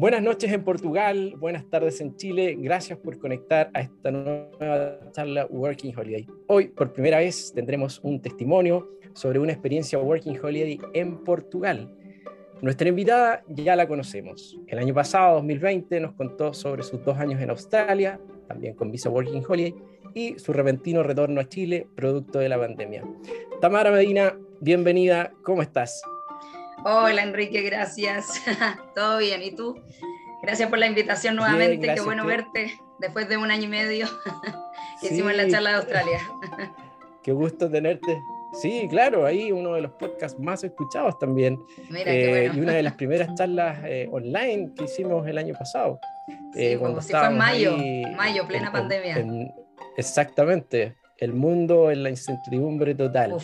Buenas noches en Portugal, buenas tardes en Chile. Gracias por conectar a esta nueva charla Working Holiday. Hoy, por primera vez, tendremos un testimonio sobre una experiencia Working Holiday en Portugal. Nuestra invitada ya la conocemos. El año pasado, 2020, nos contó sobre sus dos años en Australia, también con Visa Working Holiday, y su repentino retorno a Chile, producto de la pandemia. Tamara Medina, bienvenida, ¿cómo estás? Hola Enrique, gracias. Todo bien, ¿y tú? Gracias por la invitación nuevamente, qué bueno verte después de un año y medio que hicimos la charla de Australia. qué gusto tenerte. Sí, claro, ahí uno de los podcasts más escuchados también. Mira, qué eh, bueno. Y una de las primeras charlas eh, online que hicimos el año pasado. Sí, eh, cuando si fue en mayo, mayo, plena pandemia. exactamente, el mundo en la incertidumbre total.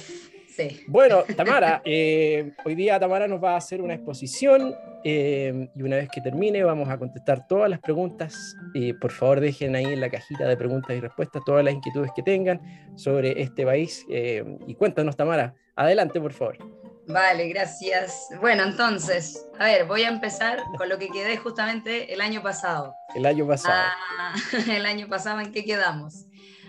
Bueno, Tamara, eh, hoy día Tamara nos va a hacer una exposición eh, y una vez que termine vamos a contestar todas las preguntas. Eh, por favor, dejen ahí en la cajita de preguntas y respuestas todas las inquietudes que tengan sobre este país. y cuéntanos, Tamara, adelante, por favor. Vale, gracias. Bueno, entonces, a ver, voy a empezar con lo que quedé justamente el año pasado. El año pasado. Ah, el año pasado, ¿en qué quedamos?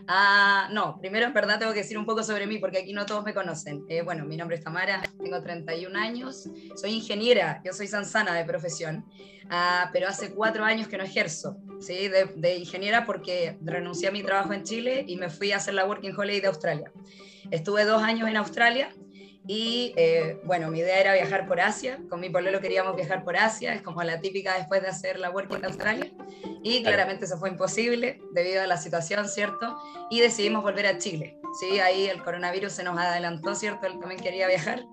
Ah, no, primero en verdad tengo que decir un poco sobre mí porque aquí no todos me conocen. Eh, bueno, mi nombre es Tamara, tengo 31 años, soy ingeniera, yo soy sansana de profesión, ah, pero hace cuatro años que no ejerzo ¿sí? de, de, ingeniera porque renuncié a mi trabajo en Chile y me fui a hacer la Working Holiday de Australia. Estuve dos años en Australia y eh, bueno, mi idea era viajar por Asia, con mi pololo queríamos viajar por Asia, es como la típica después de hacer la Working de Australia, y claramente eso fue imposible debido a la situación, ¿cierto? Y decidimos volver a Chile, ¿sí? Ahí el coronavirus se nos adelantó, ¿cierto? Él también quería viajar,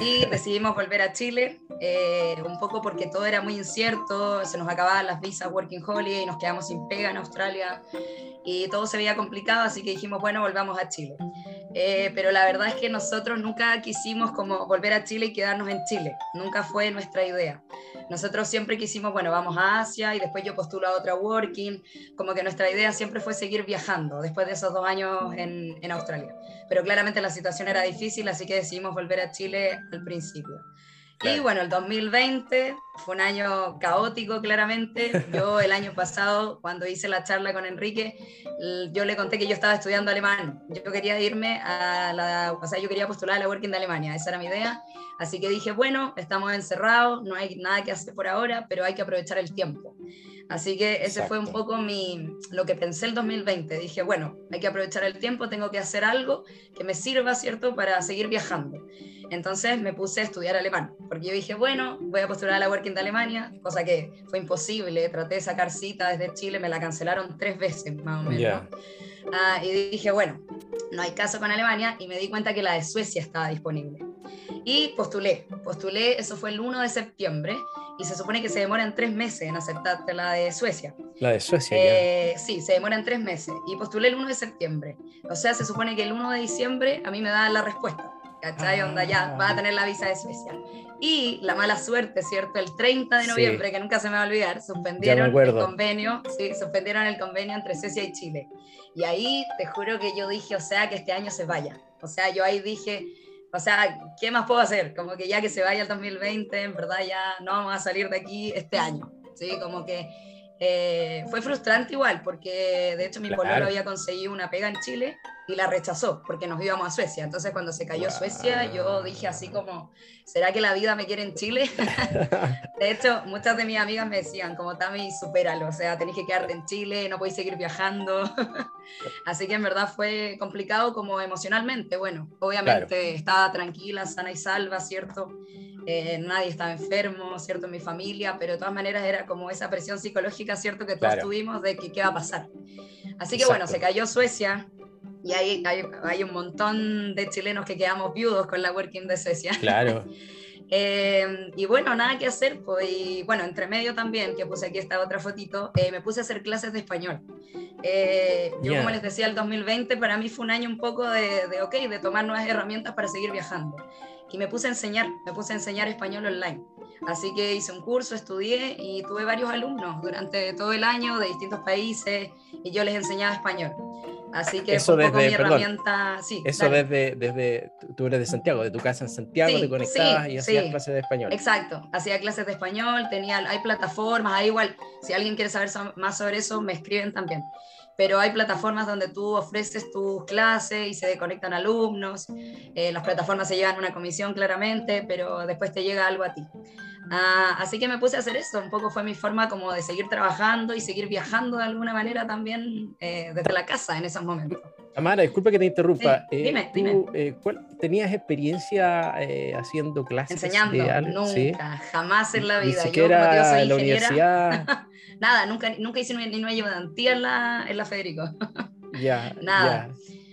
y decidimos volver a Chile, eh, un poco porque todo era muy incierto, se nos acababan las visas Working Holiday, y nos quedamos sin pega en Australia, y todo se veía complicado, así que dijimos, bueno, volvamos a Chile. Eh, pero la verdad es que nosotros nunca quisimos como volver a Chile y quedarnos en Chile, nunca fue nuestra idea. Nosotros siempre quisimos, bueno, vamos a Asia y después yo postulo a otra working, como que nuestra idea siempre fue seguir viajando después de esos dos años en, en Australia. Pero claramente la situación era difícil, así que decidimos volver a Chile al principio. Y bueno, el 2020 fue un año caótico, claramente. Yo el año pasado, cuando hice la charla con Enrique, yo le conté que yo estaba estudiando alemán. Yo quería irme a la, o sea, yo quería postular a la Working de Alemania, esa era mi idea. Así que dije, bueno, estamos encerrados, no hay nada que hacer por ahora, pero hay que aprovechar el tiempo. Así que ese fue un poco mi, lo que pensé el 2020. Dije, bueno, hay que aprovechar el tiempo, tengo que hacer algo que me sirva, ¿cierto?, para seguir viajando. Entonces me puse a estudiar alemán, porque yo dije, bueno, voy a postular a la Working de Alemania, cosa que fue imposible, traté de sacar cita desde Chile, me la cancelaron tres veces más o menos. Ah, y dije, bueno, no hay caso con Alemania y me di cuenta que la de Suecia estaba disponible. Y postulé, postulé, eso fue el 1 de septiembre y se supone que se demoran tres meses en aceptarte la de Suecia. La de Suecia. Eh, sí, se demoran tres meses y postulé el 1 de septiembre. O sea, se supone que el 1 de diciembre a mí me da la respuesta. ¿cachai? Onda ya, va a tener la visa de Suecia. Y la mala suerte, ¿cierto? El 30 de noviembre, que nunca se me va a olvidar, suspendieron el convenio, sí, suspendieron el convenio entre Suecia y Chile. Y ahí te juro que yo dije, o sea, que este año se vaya. O sea, yo ahí dije, o sea, ¿qué más puedo hacer? Como que ya que se vaya el 2020, en verdad ya no vamos a salir de aquí este año. Sí, como que eh, fue frustrante igual, porque de hecho mi claro. había conseguido una pega en Chile y la rechazó porque nos íbamos a Suecia. Entonces cuando se cayó Suecia, yo dije así como, ¿será que la vida me quiere en Chile? de hecho, muchas de mis amigas me decían, como Tami, supéralo, o sea, tenés que quedarte en Chile, no podéis seguir viajando. así que en verdad fue complicado como emocionalmente. Bueno, obviamente estaba tranquila, sana y salva, ¿cierto? Eh, nadie estaba enfermo, ¿cierto? En mi familia, pero de todas maneras era como esa presión psicológica, ¿cierto? Que todos tuvimos de que qué va a pasar. Así que bueno, se cayó Suecia, y hay, hay, hay, un montón de chilenos que quedamos viudos con la Working de Suecia. Claro. eh, y bueno, nada que hacer, pues, y bueno, entre medio también, que puse aquí esta otra fotito, eh, me puse a hacer clases de español. Eh, yo, yeah. como les decía, el 2020 para mí fue un año un poco de, de, ok, de tomar nuevas herramientas para seguir viajando. Y me puse a enseñar, me puse a enseñar español online. Así que hice un curso, estudié y tuve varios alumnos durante todo el año de distintos países y yo les enseñaba español. Así que eso fue un poco mi herramienta. Sí, eso desde, desde, tú eres de Santiago, de tu casa en Santiago, te conectabas y hacías clases de español. Exacto, hacía clases de español, tenía, hay plataformas, hay igual, si alguien quiere saber más sobre eso, me escriben también. Pero hay plataformas donde tú ofreces tus clases y se conectan alumnos. Eh, las plataformas se llevan una comisión claramente, pero después te llega algo a ti. Ah, así que me puse a hacer eso, un poco fue mi forma como de seguir trabajando y seguir viajando de alguna manera también eh, desde la casa en esos momentos. Amara, disculpa que te interrumpa. Eh, dime, dime. Eh, ¿Tenías experiencia haciendo clases? Enseñando, nunca, jamás en la vida. Ni siquiera yo, soy en la universidad. Nada, nunca, nunca hice ni una ayudantía en la, en la Federico. Ya. Nada.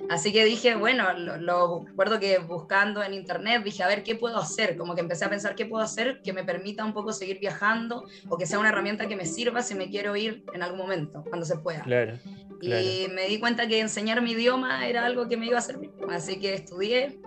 Así que dije, bueno, lo, recuerdo que buscando en internet dije, a ver, ¿qué puedo hacer? Como que empecé a pensar qué puedo hacer que me permita un poco seguir viajando o que sea una herramienta que me sirva si me quiero ir en algún momento, cuando se pueda. Claro. Y me di cuenta que enseñar mi idioma era algo que me iba a servir. Así que estudié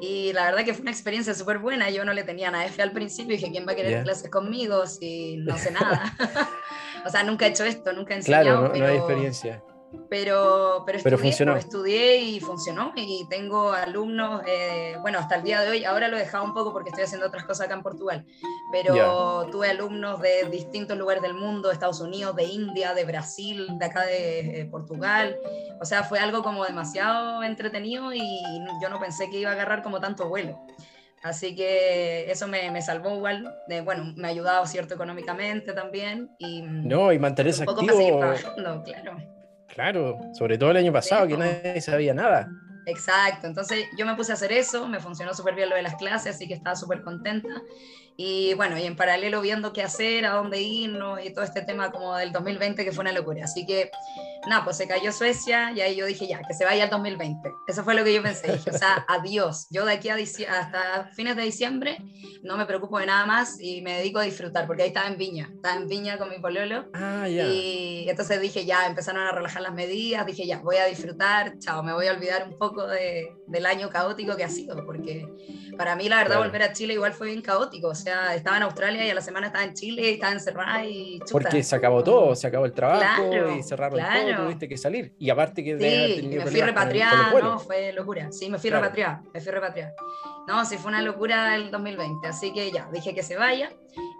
y la verdad que fue una experiencia súper buena. Yo no le tenía nada F al principio dije, ¿quién va a querer clases conmigo si no sé nada? o sea, nunca he hecho esto, nunca he enseñado. Claro, no hay experiencia. pero, pero, estudié, pues, estudié y funcionó. Y tengo alumnos, eh, bueno, hasta el día de hoy, ahora lo he dejado un poco porque estoy haciendo otras cosas acá en Portugal, pero tuve alumnos de distintos lugares del mundo, de Estados Unidos, de India, de Brasil, de acá de eh, Portugal, o sea, fue algo como demasiado entretenido y yo no pensé que iba a agarrar como tanto vuelo. Así que eso me, me salvó igual, de, bueno, me ha ayudado cierto económicamente también. Y, no, y mantenerse activo. Para seguir trabajando, claro. Claro, sobre todo el año pasado, que nadie sabía nada. Exacto, entonces yo me puse a hacer eso, me funcionó súper bien lo de las clases, así que estaba súper contenta. Y bueno, y en paralelo viendo qué hacer, a dónde irnos y todo este tema como del 2020 que fue una locura. Así que nada, pues se cayó Suecia y ahí yo dije ya, que se vaya el 2020. Eso fue lo que yo pensé. Dije, o sea, adiós. Yo de aquí a hasta fines de diciembre no me preocupo de nada más y me dedico a disfrutar, porque ahí estaba en Viña, estaba en Viña con mi pololo. Ah, ya. Y entonces dije ya, empezaron a relajar las medidas, dije ya, voy a disfrutar, chao, me voy a olvidar un poco de, del año caótico que ha sido, porque para mí la verdad volver a Chile igual fue bien caótico. Sea, estaba en Australia y a la semana estaba en Chile y estaba encerrada y chuta. Porque se acabó todo, se acabó el trabajo y cerraron todo, tuviste que salir. Y aparte que sí, me fui repatriada, no, fue locura. Sí, me fui repatriada, me fui repatriada. No, sí, fue una locura el 2020, así que ya, dije que se vaya.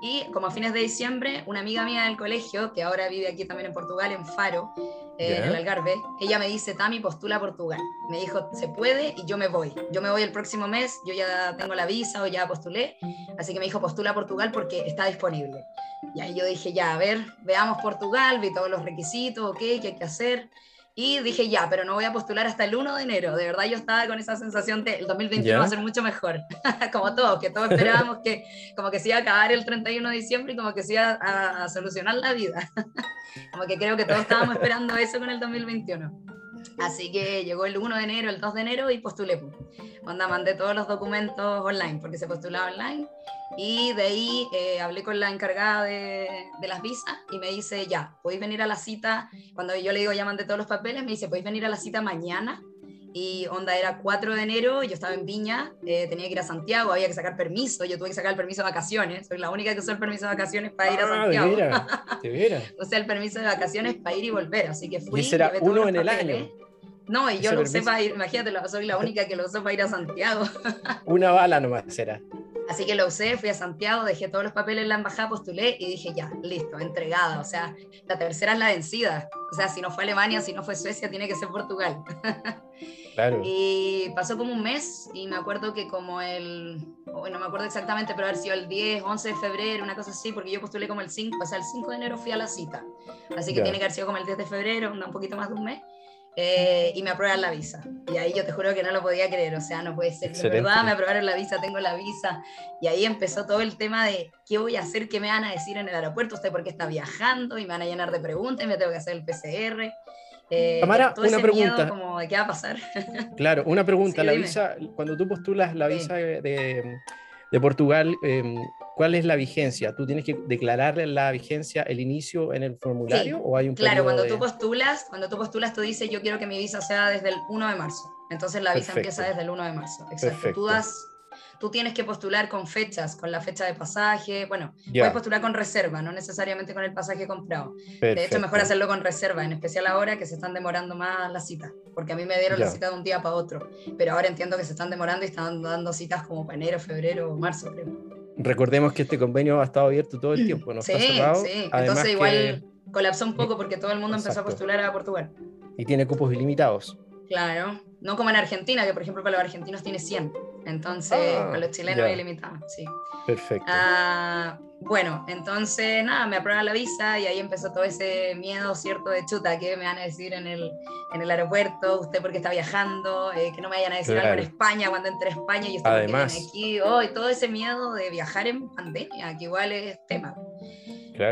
Y como a fines de diciembre, una amiga mía del colegio, que ahora vive aquí también en Portugal, en Faro, eh, en el Algarve, ella me dice, Tami, postula a Portugal. Me dijo, se puede y yo me voy. Yo me voy el próximo mes, yo ya tengo la visa o ya postulé, así que me dijo, postula a Portugal porque está disponible. Y ahí yo dije, ya, a ver, veamos Portugal, vi todos los requisitos, ok, qué hay que hacer. Y dije, ya, pero no voy a postular hasta el 1 de enero. De verdad yo estaba con esa sensación de el 2021 va a ser mucho mejor. como todos, que todos esperábamos que como que se iba a acabar el 31 de diciembre y como que se iba a, a solucionar la vida. como que creo que todos estábamos esperando eso con el 2021. Así que llegó el 1 de enero, el 2 de enero y postulé. Onda, mandé todos los documentos online, porque se postulaba online. Y de ahí eh, hablé con la encargada de, de, las visas y me dice, ya, podéis venir a la cita. Cuando yo le digo, ya mandé todos los papeles, me dice, podéis venir a la cita mañana. Y onda, era 4 de enero, yo estaba en Viña, eh, tenía que ir a Santiago, había que sacar permiso, yo tuve que sacar el permiso de vacaciones, soy la única que usó el permiso de vacaciones para ir a ah, Santiago. De veras, o sea, el permiso de vacaciones para ir y volver, así que fui. Y será uno en el año. No, y yo lo sé para ir, imagínate, soy la única que lo usó para ir a Santiago. Una bala nomás será. Así que lo usé, fui a Santiago, dejé todos los papeles en la embajada, postulé y dije, ya, listo, entregada. O sea, la tercera es la vencida. O sea, si no fue Alemania, si no fue Suecia, tiene que ser Portugal. Claro. Y pasó como un mes y me acuerdo que como el, no me acuerdo exactamente, pero haber sido el 10, 11 de febrero, una cosa así, porque yo postulé como el 5, o sea, el 5 de enero fui a la cita. Así que tiene que haber sido como el 10 de febrero, un poquito más de un mes. Eh, y me aprueban la visa. Y ahí yo te juro que no lo podía creer, o sea, no puede ser. De verdad, me aprobaron la visa, tengo la visa. Y ahí empezó todo el tema de qué voy a hacer, qué me van a decir en el aeropuerto, usted por qué está viajando, y me van a llenar de preguntas, y me tengo que hacer el PCR. Eh, Tamara, una pregunta. como de qué va a pasar. Claro, una pregunta. la visa, cuando tú postulas la visa de, de Portugal, em, ¿cuál es la vigencia? ¿Tú tienes que declararle la vigencia el inicio en el formulario o hay un Claro, cuando tú postulas, cuando tú postulas tú dices yo quiero que mi visa sea desde el 1 de marzo. Entonces la visa empieza desde el 1 de marzo. Exacto. Tú das tú tienes que postular con fechas, con la fecha de pasaje. Bueno, puedes postular con reserva, no necesariamente con el pasaje comprado. De hecho, mejor hacerlo con reserva, en especial ahora que se están demorando más las citas, porque a mí me dieron la cita de un día para otro, pero ahora entiendo que se están demorando y están dando citas como para enero, febrero o marzo, creo. Recordemos que este convenio ha estado abierto todo el tiempo, no sí, está cerrado. Sí, entonces igual colapsó un poco porque todo el mundo empezó a postular a Portugal. Y tiene cupos ilimitados. Claro, no como en Argentina, que por ejemplo para los argentinos tiene 100. Entonces, ah, para los chilenos es ilimitado, sí. Perfecto. Ah, bueno, entonces nada, me aprueban la visa y ahí empezó todo ese miedo, ¿cierto? De chuta, ¿qué me van a decir en el, en el aeropuerto? ¿Usted porque está viajando? Eh, que no me vayan a decir algo en España cuando entre a España y Además, aquí. Oh, todo ese miedo de viajar en pandemia, que igual es tema.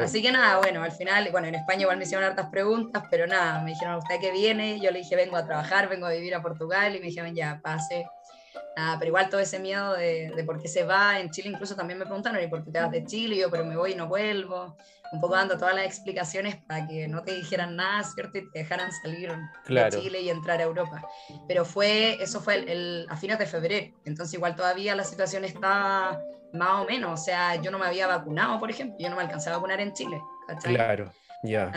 Así que nada, bueno, al final, bueno, en España igual me hicieron hartas preguntas, pero nada, me dijeron, ¿usted qué viene? Yo le dije, vengo a trabajar, vengo a vivir a Portugal, y me dijeron, ya, pase. Nada, pero igual todo ese miedo de, de, por qué se va, en Chile incluso también me preguntaron, ¿y por qué te vas de Chile? yo, pero me voy y no vuelvo. Un poco dando todas las explicaciones para que no te dijeran nada, ¿cierto? Y te dejaran salir de Chile y entrar a Europa. Pero fue, eso fue el, a fines de febrero, entonces igual todavía la situación está más o menos. O sea, yo no me había vacunado, por ejemplo, yo no me alcancé a vacunar en Chile. Claro, ya.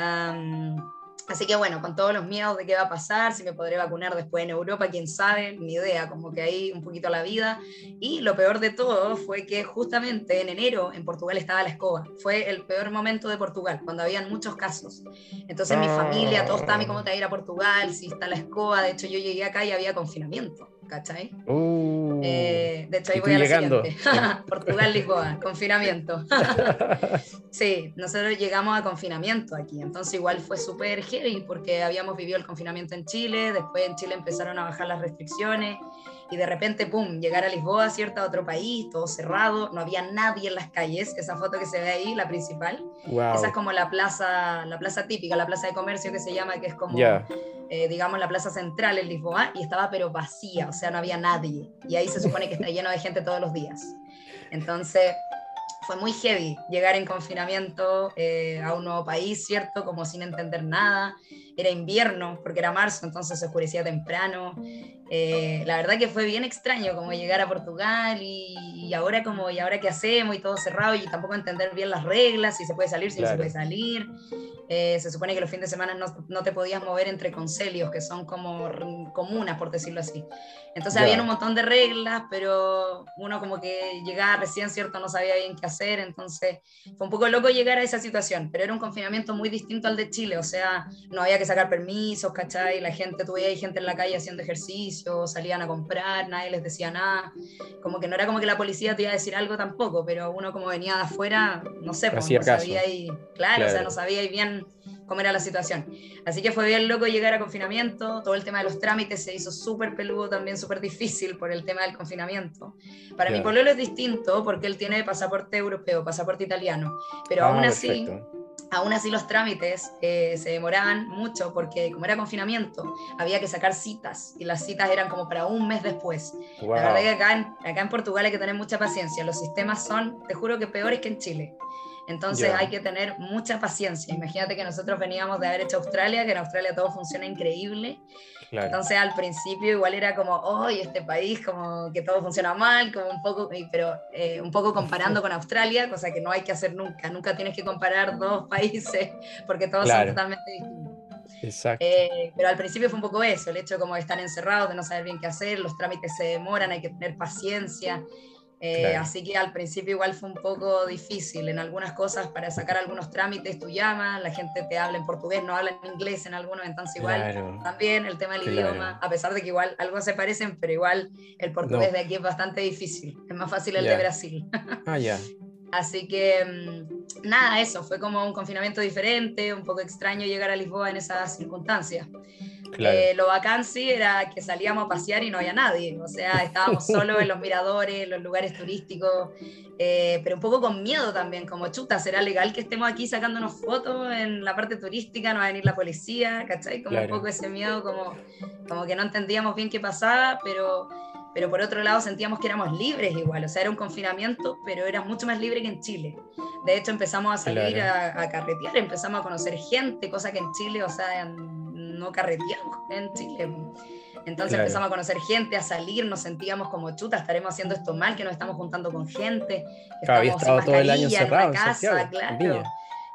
Así que bueno, con todos los miedos de qué va a pasar, si me podré vacunar después en Europa, quién sabe, ni idea, como que ahí un poquito la vida. Y lo peor de todo fue que justamente en enero en Portugal estaba la escoba. Fue el peor momento de Portugal, cuando habían muchos casos. Entonces mi familia, todos estaban, ¿cómo te va a ir a Portugal? Si está la escoba, de hecho yo llegué acá y había confinamiento. ¿cachai? Uh, eh, de hecho, ahí voy a la siguiente. Portugal, Lisboa, confinamiento. sí, nosotros llegamos a confinamiento aquí, entonces igual fue súper heavy porque habíamos vivido el confinamiento en Chile, después en Chile empezaron a bajar las restricciones y de repente, pum, llegar a Lisboa, ¿cierto? A otro país, todo cerrado, no había nadie en las calles, esa foto que se ve ahí, la principal, esa es como la plaza, la plaza típica, la plaza de comercio que se llama, que es como... Eh, digamos, la plaza central en Lisboa y estaba pero vacía, o sea, no había nadie. Y ahí se supone que está lleno de gente todos los días. Entonces, fue muy heavy llegar en confinamiento eh, a un nuevo país, ¿cierto? Como sin entender nada. Era invierno, porque era marzo, entonces se oscurecía temprano. Eh, la verdad que fue bien extraño como llegar a Portugal y, ahora como, ¿y ahora qué hacemos? Y todo cerrado y tampoco entender bien las reglas, si se puede salir, si no se puede salir. Eh, se supone que los fines de semana no, no, te podías mover entre conselios, que son como comunas, por decirlo así. Entonces había un montón de reglas, pero uno como que llegaba recién, ¿cierto? No sabía bien qué hacer, entonces fue un poco loco llegar a esa situación, pero era un confinamiento muy distinto al de Chile, o sea, no había que sacar permisos, ¿cachai? La gente, tuve ahí gente en la calle haciendo ejercicio salían a comprar, nadie les decía nada, como que no era como que la policía te iba a decir algo tampoco, pero uno como venía de afuera, no sé, pues, no sabía y, claro, o sea, no sabía bien cómo era la situación. Así que fue bien loco llegar a confinamiento, todo el tema de los trámites se hizo súper peludo también, súper difícil por el tema del confinamiento. Para mi pololo es distinto porque él tiene pasaporte europeo, pasaporte italiano, pero ah, aún así aún así los trámites eh, se demoraban mucho porque como era confinamiento, había que sacar citas y las citas eran como para un mes después. La verdad que acá en, acá en Portugal hay que tener mucha paciencia, los sistemas son, te juro que peores que en Chile. Entonces hay que tener mucha paciencia. Imagínate que nosotros veníamos de haber hecho Australia, que en Australia todo funciona increíble. Entonces al principio igual era como, hoy este país como que todo funciona mal, como un poco, pero eh, un poco comparando con Australia, cosa que no hay que hacer nunca. Nunca tienes que comparar dos países porque todos son totalmente distintos. Exacto. Eh, pero al principio fue un poco eso, el hecho como de estar encerrados, de no saber bien qué hacer, los trámites se demoran, hay que tener paciencia. Eh, así que al principio igual fue un poco difícil en algunas cosas para sacar algunos trámites, tú llamas, la gente te habla en portugués, no habla en inglés en algunos, entonces igual también el tema del idioma, a pesar de que igual algo se parecen, pero igual el portugués de aquí es bastante difícil, es más fácil el de Brasil. Ah, ya. Así que mm, nada, eso, fue como un confinamiento diferente, un poco extraño llegar a Lisboa en esas circunstancias. Eh, lo bacán sí era que salíamos a pasear y no había nadie, o sea, estábamos solo en los miradores, en los lugares turísticos, eh, pero un poco con miedo también, como chuta, ¿será legal que estemos aquí sacándonos fotos en la parte turística? ¿No va a venir la policía? ¿Cachai? Como un poco ese miedo, como, como que no entendíamos bien qué pasaba, pero pero por otro lado sentíamos que éramos libres igual, o sea, era un confinamiento, pero era mucho más libre que en Chile. De hecho, empezamos a salir a, a, carretear, empezamos a conocer gente, cosa que en Chile, o sea, no carreteamos en Chile. Entonces empezamos a conocer gente, a salir, nos sentíamos como chuta, estaremos haciendo esto mal, que nos estamos juntando con gente. Claro, había estado todo el año cerrado en, casa, claro.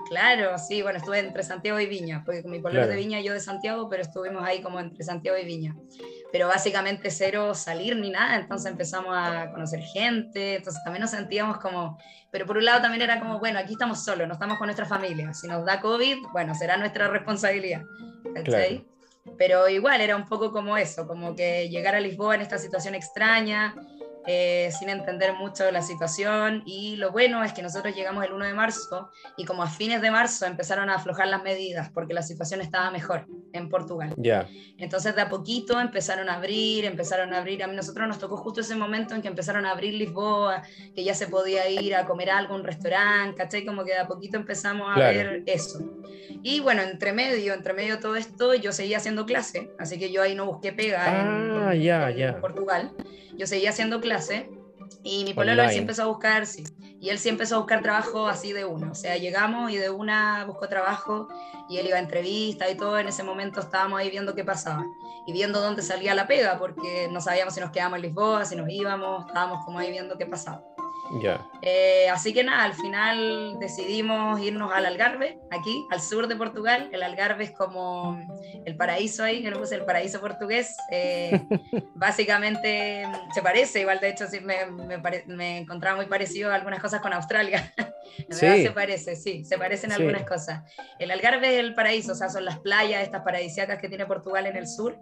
Claro, sí, bueno, estuve entre Santiago y Viña, porque con mi pueblo de Viña y yo de Santiago, pero estuvimos ahí como entre Santiago y Viña. Pero básicamente cero salir ni nada, entonces empezamos a conocer gente, entonces también nos sentíamos como, pero por un lado también era como, bueno, aquí estamos solos, no estamos con nuestra familia, si nos da COVID, bueno, será nuestra responsabilidad. Claro. Pero igual era un poco como eso, como que llegar a Lisboa en esta situación extraña, eh, sin entender mucho la situación y lo bueno es que nosotros llegamos el 1 de marzo y como a fines de marzo empezaron a aflojar las medidas porque la situación estaba mejor en Portugal. Ya. Entonces de a poquito empezaron a abrir, empezaron a abrir, a nosotros nos tocó justo ese momento en que empezaron a abrir Lisboa, que ya se podía ir a comer algo, un restaurante, ¿cachai? Como que de a poquito empezamos a ver eso. Y bueno, entre medio, entre medio de todo esto, yo seguía haciendo clase, así que yo ahí no busqué pega ah, en Portugal yo seguía haciendo clase y mi pololo sí empezó a buscar, sí, y él sí empezó a buscar trabajo así de uno, o sea, llegamos y de una buscó trabajo y él iba a entrevistas y todo, en ese momento estábamos ahí viendo qué pasaba y viendo dónde salía la pega, porque no sabíamos si nos quedábamos en Lisboa, si nos íbamos, estábamos como ahí viendo qué pasaba. Eh, así que nada, al final decidimos irnos al Algarve, aquí, al sur de Portugal. El Algarve es como el paraíso ahí, que no puse el paraíso portugués. Eh, básicamente se parece, igual de hecho sí, me, me, encontraba muy parecido a algunas cosas con Australia. sí. se parece, sí, se parecen algunas cosas. El Algarve es el paraíso, o sea, son las playas, estas paradisíacas que tiene Portugal en el sur.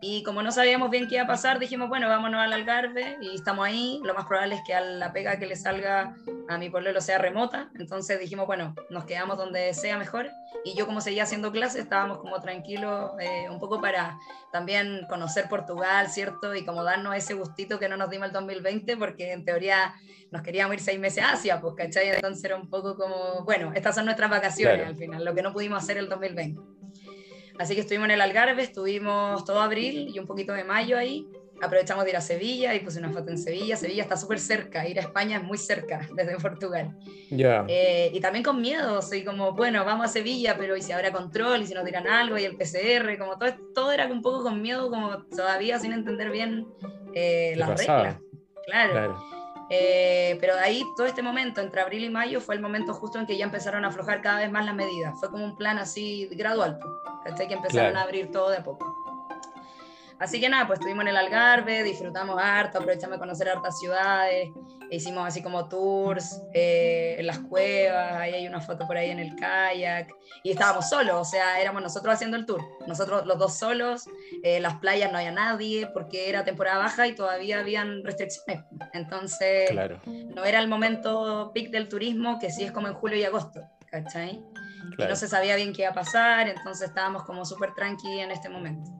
Y como no sabíamos bien qué iba a pasar, dijimos, bueno, vámonos al Algarve y estamos ahí. Lo más probable es que a la pega que le salga a mi pueblo sea remota. Entonces dijimos, bueno, nos quedamos donde sea mejor. Y yo como seguía haciendo clases, estábamos como tranquilos, eh, un poco para también conocer Portugal, ¿cierto? Y como darnos ese gustito que no nos dimos el 2020, porque en teoría nos queríamos ir seis meses a Asia, pues, ¿cachai? Entonces era un poco como, bueno, estas son nuestras vacaciones al final, lo que no pudimos hacer el 2020. Así que estuvimos en el Algarve, estuvimos todo abril y un poquito de mayo ahí. Aprovechamos de ir a Sevilla y puse una foto en Sevilla. Sevilla está súper cerca, ir a España es muy cerca desde Portugal. Ya. Eh, y también con miedo, soy como, bueno, vamos a Sevilla, pero ¿y si habrá control? ¿Y si nos dirán algo? ¿Y el PCR? Como todo, todo era un poco con miedo, como todavía sin entender bien eh, las reglas. claro. claro. Eh, pero de ahí, todo este momento, entre abril y mayo, fue el momento justo en que ya empezaron a aflojar cada vez más las medidas. Fue como un plan así gradual, que empezaron a abrir todo de a poco. Así que nada, pues estuvimos en el Algarve, disfrutamos harto, aprovechamos de conocer hartas ciudades, hicimos así como tours eh, en las cuevas, ahí hay una foto por ahí en el kayak, y estábamos solos, o sea, éramos nosotros haciendo el tour, nosotros los dos solos, en las playas no había nadie porque era temporada baja y todavía habían restricciones, entonces no era el momento peak del turismo que sí es como en julio y agosto, ¿cachai? Y no se sabía bien qué iba a pasar, entonces estábamos como súper tranqui en este momento.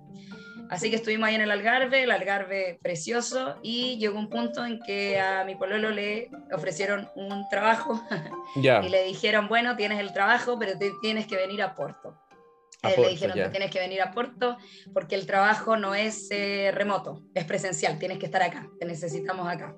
Así que estuvimos ahí en el Algarve, el Algarve precioso, y llegó un punto en que a mi pololo le ofrecieron un trabajo y le dijeron, bueno, tienes el trabajo, pero tienes que venir a Porto. le dijeron, que tienes que venir a Porto porque el trabajo no es eh, remoto, es presencial, tienes que estar acá, te necesitamos acá.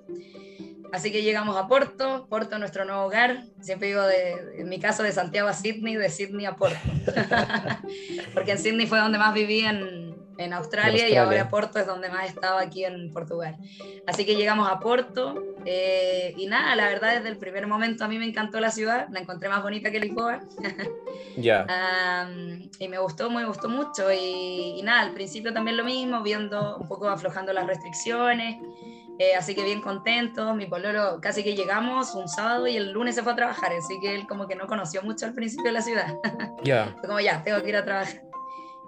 Así que llegamos a Porto, Porto nuestro nuevo hogar. Siempre digo, de, en mi caso, de Santiago a Sydney, de Sydney a Porto. Porque en Sydney fue donde más viví en, en Australia, y ahora Porto es donde más estaba aquí en Portugal. Así que llegamos a Porto eh, y nada, la verdad desde el primer momento a mí me encantó la ciudad, la encontré más bonita que Lisboa. Ya. y me gustó, me gustó mucho y, y, nada, al principio también lo mismo, viendo un poco aflojando las restricciones. Eh, así que bien contento, mi pololo casi que llegamos un sábado y el lunes se fue a trabajar, así que él como que no conoció mucho al principio de la ciudad. Ya. Fue como ya, tengo que ir a trabajar.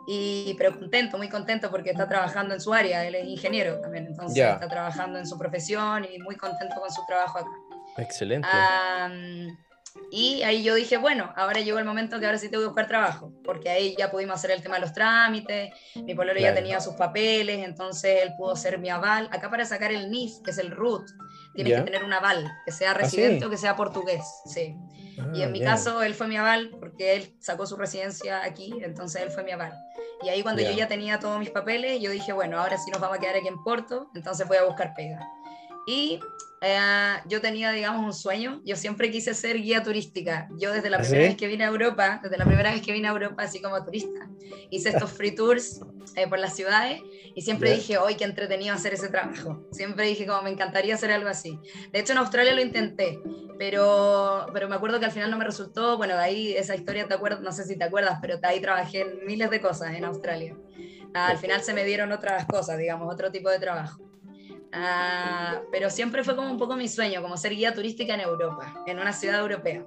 Y, pero contento, muy contento porque está trabajando en su área, él es ingeniero también, entonces está trabajando en su profesión y muy contento con su trabajo acá. Excelente. Y ahí yo dije, bueno, ahora llegó el momento que ahora sí tengo que buscar trabajo, porque ahí ya pudimos hacer el tema de los trámites, mi pololo ya tenía sus papeles, entonces él pudo ser mi aval. Acá para sacar el NIF, que es el RUT, tienes que tener un aval, que sea ¿Ah, residente o que sea portugués, sí. y en ah, mi caso, él fue mi aval porque él sacó su residencia aquí, entonces él fue mi aval. Y ahí cuando yo ya tenía todos mis papeles, yo dije, bueno, ahora sí nos vamos a quedar aquí en Porto, entonces voy a buscar pega. Y Eh, yo tenía, digamos, un sueño. Yo siempre quise ser guía turística. Yo desde la ¿Ah, primera sí? vez que vine a Europa, desde la primera vez que vine a Europa, así como turista, hice estos free tours eh, por las ciudades y siempre Ya. dije, hoy qué entretenido hacer ese trabajo. Siempre dije, como me encantaría hacer algo así. De hecho, en Australia lo intenté, pero, pero me acuerdo que al final no me resultó. Bueno, de ahí esa historia, te acuerdas, no sé si te acuerdas, pero de ahí trabajé en miles de cosas en Australia. Ah, al final se me dieron otras cosas, digamos, otro tipo de trabajo. Ah, pero siempre fue como un poco mi sueño, como ser guía turística en Europa, en una ciudad europea.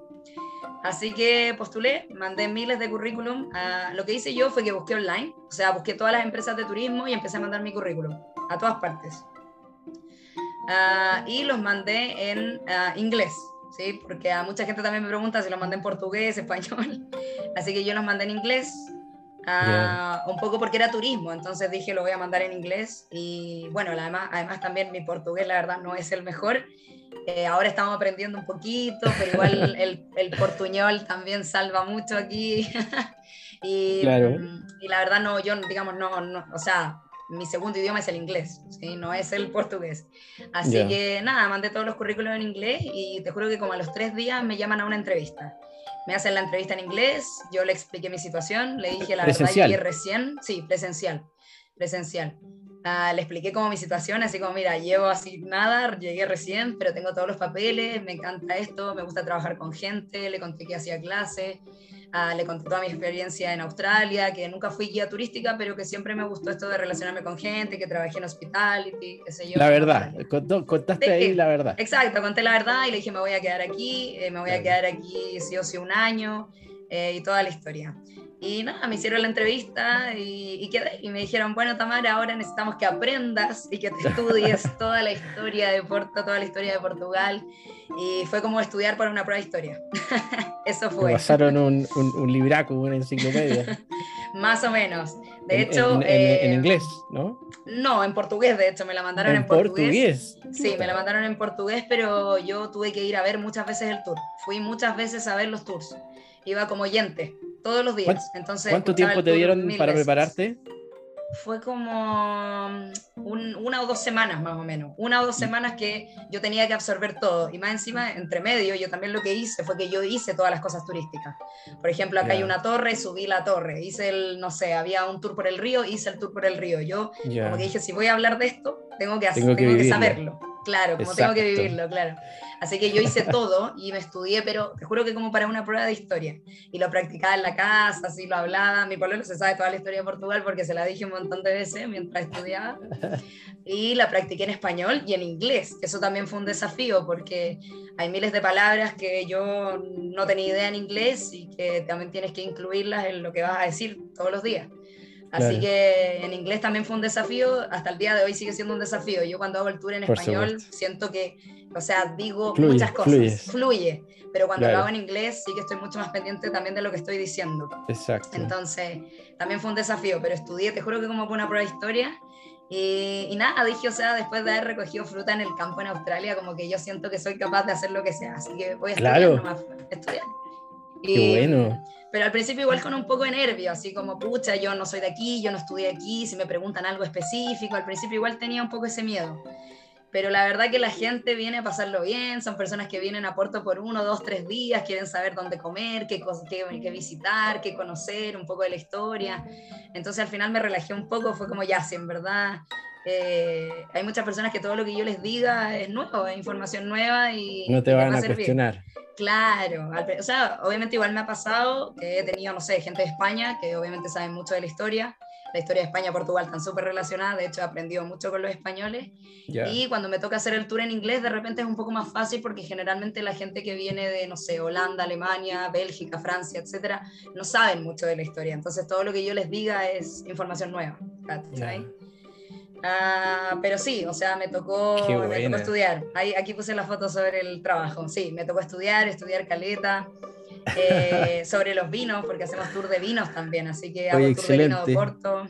Así que postulé, mandé miles de currículum. Ah, lo que hice yo fue que busqué online, o sea, busqué todas las empresas de turismo y empecé a mandar mi currículum a todas partes. Ah, y los mandé en inglés, ¿sí? Porque a mucha gente también me pregunta si los mandé en portugués, español. Así que yo los mandé en inglés. Ah, un poco porque era turismo, entonces dije lo voy a mandar en inglés y bueno, además, además también mi portugués la verdad no es el mejor, Eh, ahora estamos aprendiendo un poquito, pero igual el, el portuñol también salva mucho aquí y, Claro. y la verdad no, yo digamos no, no, o sea, mi segundo idioma es el inglés, ¿sí? no es el portugués. Así Ya. que nada, mandé todos los currículos en inglés y te juro que como a los tres días me llaman a una entrevista. Me hacen la entrevista en inglés, yo le expliqué mi situación, le dije la Presencial. verdad, llegué recién, sí, presencial, presencial. Ah, le expliqué como mi situación, así como, mira, llevo así nada, llegué recién, pero tengo todos los papeles, me encanta esto, me gusta trabajar con gente, le conté que hacía clase, ah, le conté toda mi experiencia en Australia, que nunca fui guía turística, pero que siempre me gustó esto de relacionarme con gente, que trabajé en hospitality, qué sé yo. La verdad, contó- contaste ahí la verdad. Exacto, conté la verdad y le dije me voy a quedar aquí, eh, me voy a quedar aquí sí o sí un año eh, y toda la historia. Y nada, me hicieron la entrevista y, y quedé. Y me dijeron, bueno, Tamara, ahora necesitamos que aprendas y que te estudies toda la historia de Porto, toda la historia de Portugal. Y fue como estudiar para una prueba de historia. Eso Me fue, pasaron un, un, un libraco, una enciclopedia. más o menos. De En- hecho, en, eh, en inglés, ¿no? No, en portugués, de hecho, me la mandaron en, En portugués. Sí, me la mandaron en portugués, pero yo tuve que ir a ver muchas veces el tour. Fui muchas veces a ver los tours. Iba como oyente, todos los días. ¿Cuánto- Entonces, ¿Cuánto tiempo te dieron para veces. prepararte? Fue como mm, un- una o dos semanas más o menos. Una o dos semanas que yo tenía que absorber todo. Y más encima, entre medio, yo también lo que hice fue que yo hice todas las cosas turísticas. Por ejemplo, acá hay una torre, subí la torre. Hice el, no sé, había un tour por el río, hice el tour por el río. Yo Ya. como que dije, si voy a hablar de esto, tengo que, Tengo tengo que que, vivirlo. saberlo. Claro, como tengo que Exacto. vivirlo, claro. Así que yo hice todo y me estudié, pero te juro que como para una prueba de historia. Y lo practicaba en la casa, así lo hablaba. Mi pololo se sabe toda la historia de Portugal porque se la dije un montón de veces mientras estudiaba. Y la practiqué en español y en inglés. Eso también fue un desafío porque hay miles de palabras que yo no tenía idea en inglés y que también tienes que incluirlas en lo que vas a decir todos los días. Así Claro. que en inglés también fue un desafío, hasta el día de hoy sigue siendo un desafío. Yo cuando hago el tour en Por español supuesto. siento que, o sea, digo Fluye, muchas cosas, fluyes. fluye, pero cuando Claro. lo hago en inglés sí que estoy mucho más pendiente también de lo que estoy diciendo. Exacto. Entonces, también fue un desafío, pero estudié, te juro que como por una prueba de historia. Y, y nada, dije, o sea, después de haber recogido fruta en el campo en Australia, como que yo siento que soy capaz de hacer lo que sea. Así que voy a estudiar Claro. nomás, estudiar. Qué Y- bueno. Pero al principio igual con un poco de nervio, así como, pucha, yo no soy de aquí, yo no estudié aquí, si me preguntan algo específico, al principio igual tenía un poco ese miedo. Pero la verdad que la gente viene a pasarlo bien, son personas que vienen a Puerto por uno, dos, tres días, quieren saber dónde comer, qué, cos- qué, qué visitar, qué conocer, un poco de la historia. Entonces al final me relajé un poco, fue como ya, si en verdad eh, hay muchas personas que todo lo que yo les diga es nuevo, es información nueva y No te van va a servir. cuestionar. Claro, al o sea, obviamente igual me ha pasado que he tenido, no sé, gente de España que obviamente saben mucho de la historia. La historia de España y Portugal están súper relacionadas, de hecho he aprendido mucho con los españoles. Ya. Y cuando me toca hacer el tour en inglés, de repente es un poco más fácil porque generalmente la gente que viene de, no sé, Holanda, Alemania, Bélgica, Francia, etcétera, no saben mucho de la historia. Entonces todo lo que yo les diga es información nueva. ¿cachai? Ya. Ah, pero sí, o sea, me tocó, me estudiar. Ahí, aquí puse la foto sobre el trabajo. Sí, me tocó estudiar, estudiar caleta, eh, sobre los vinos, porque hacemos tour de vinos también, así que hago Oye, tour de vino de excelente. Porto.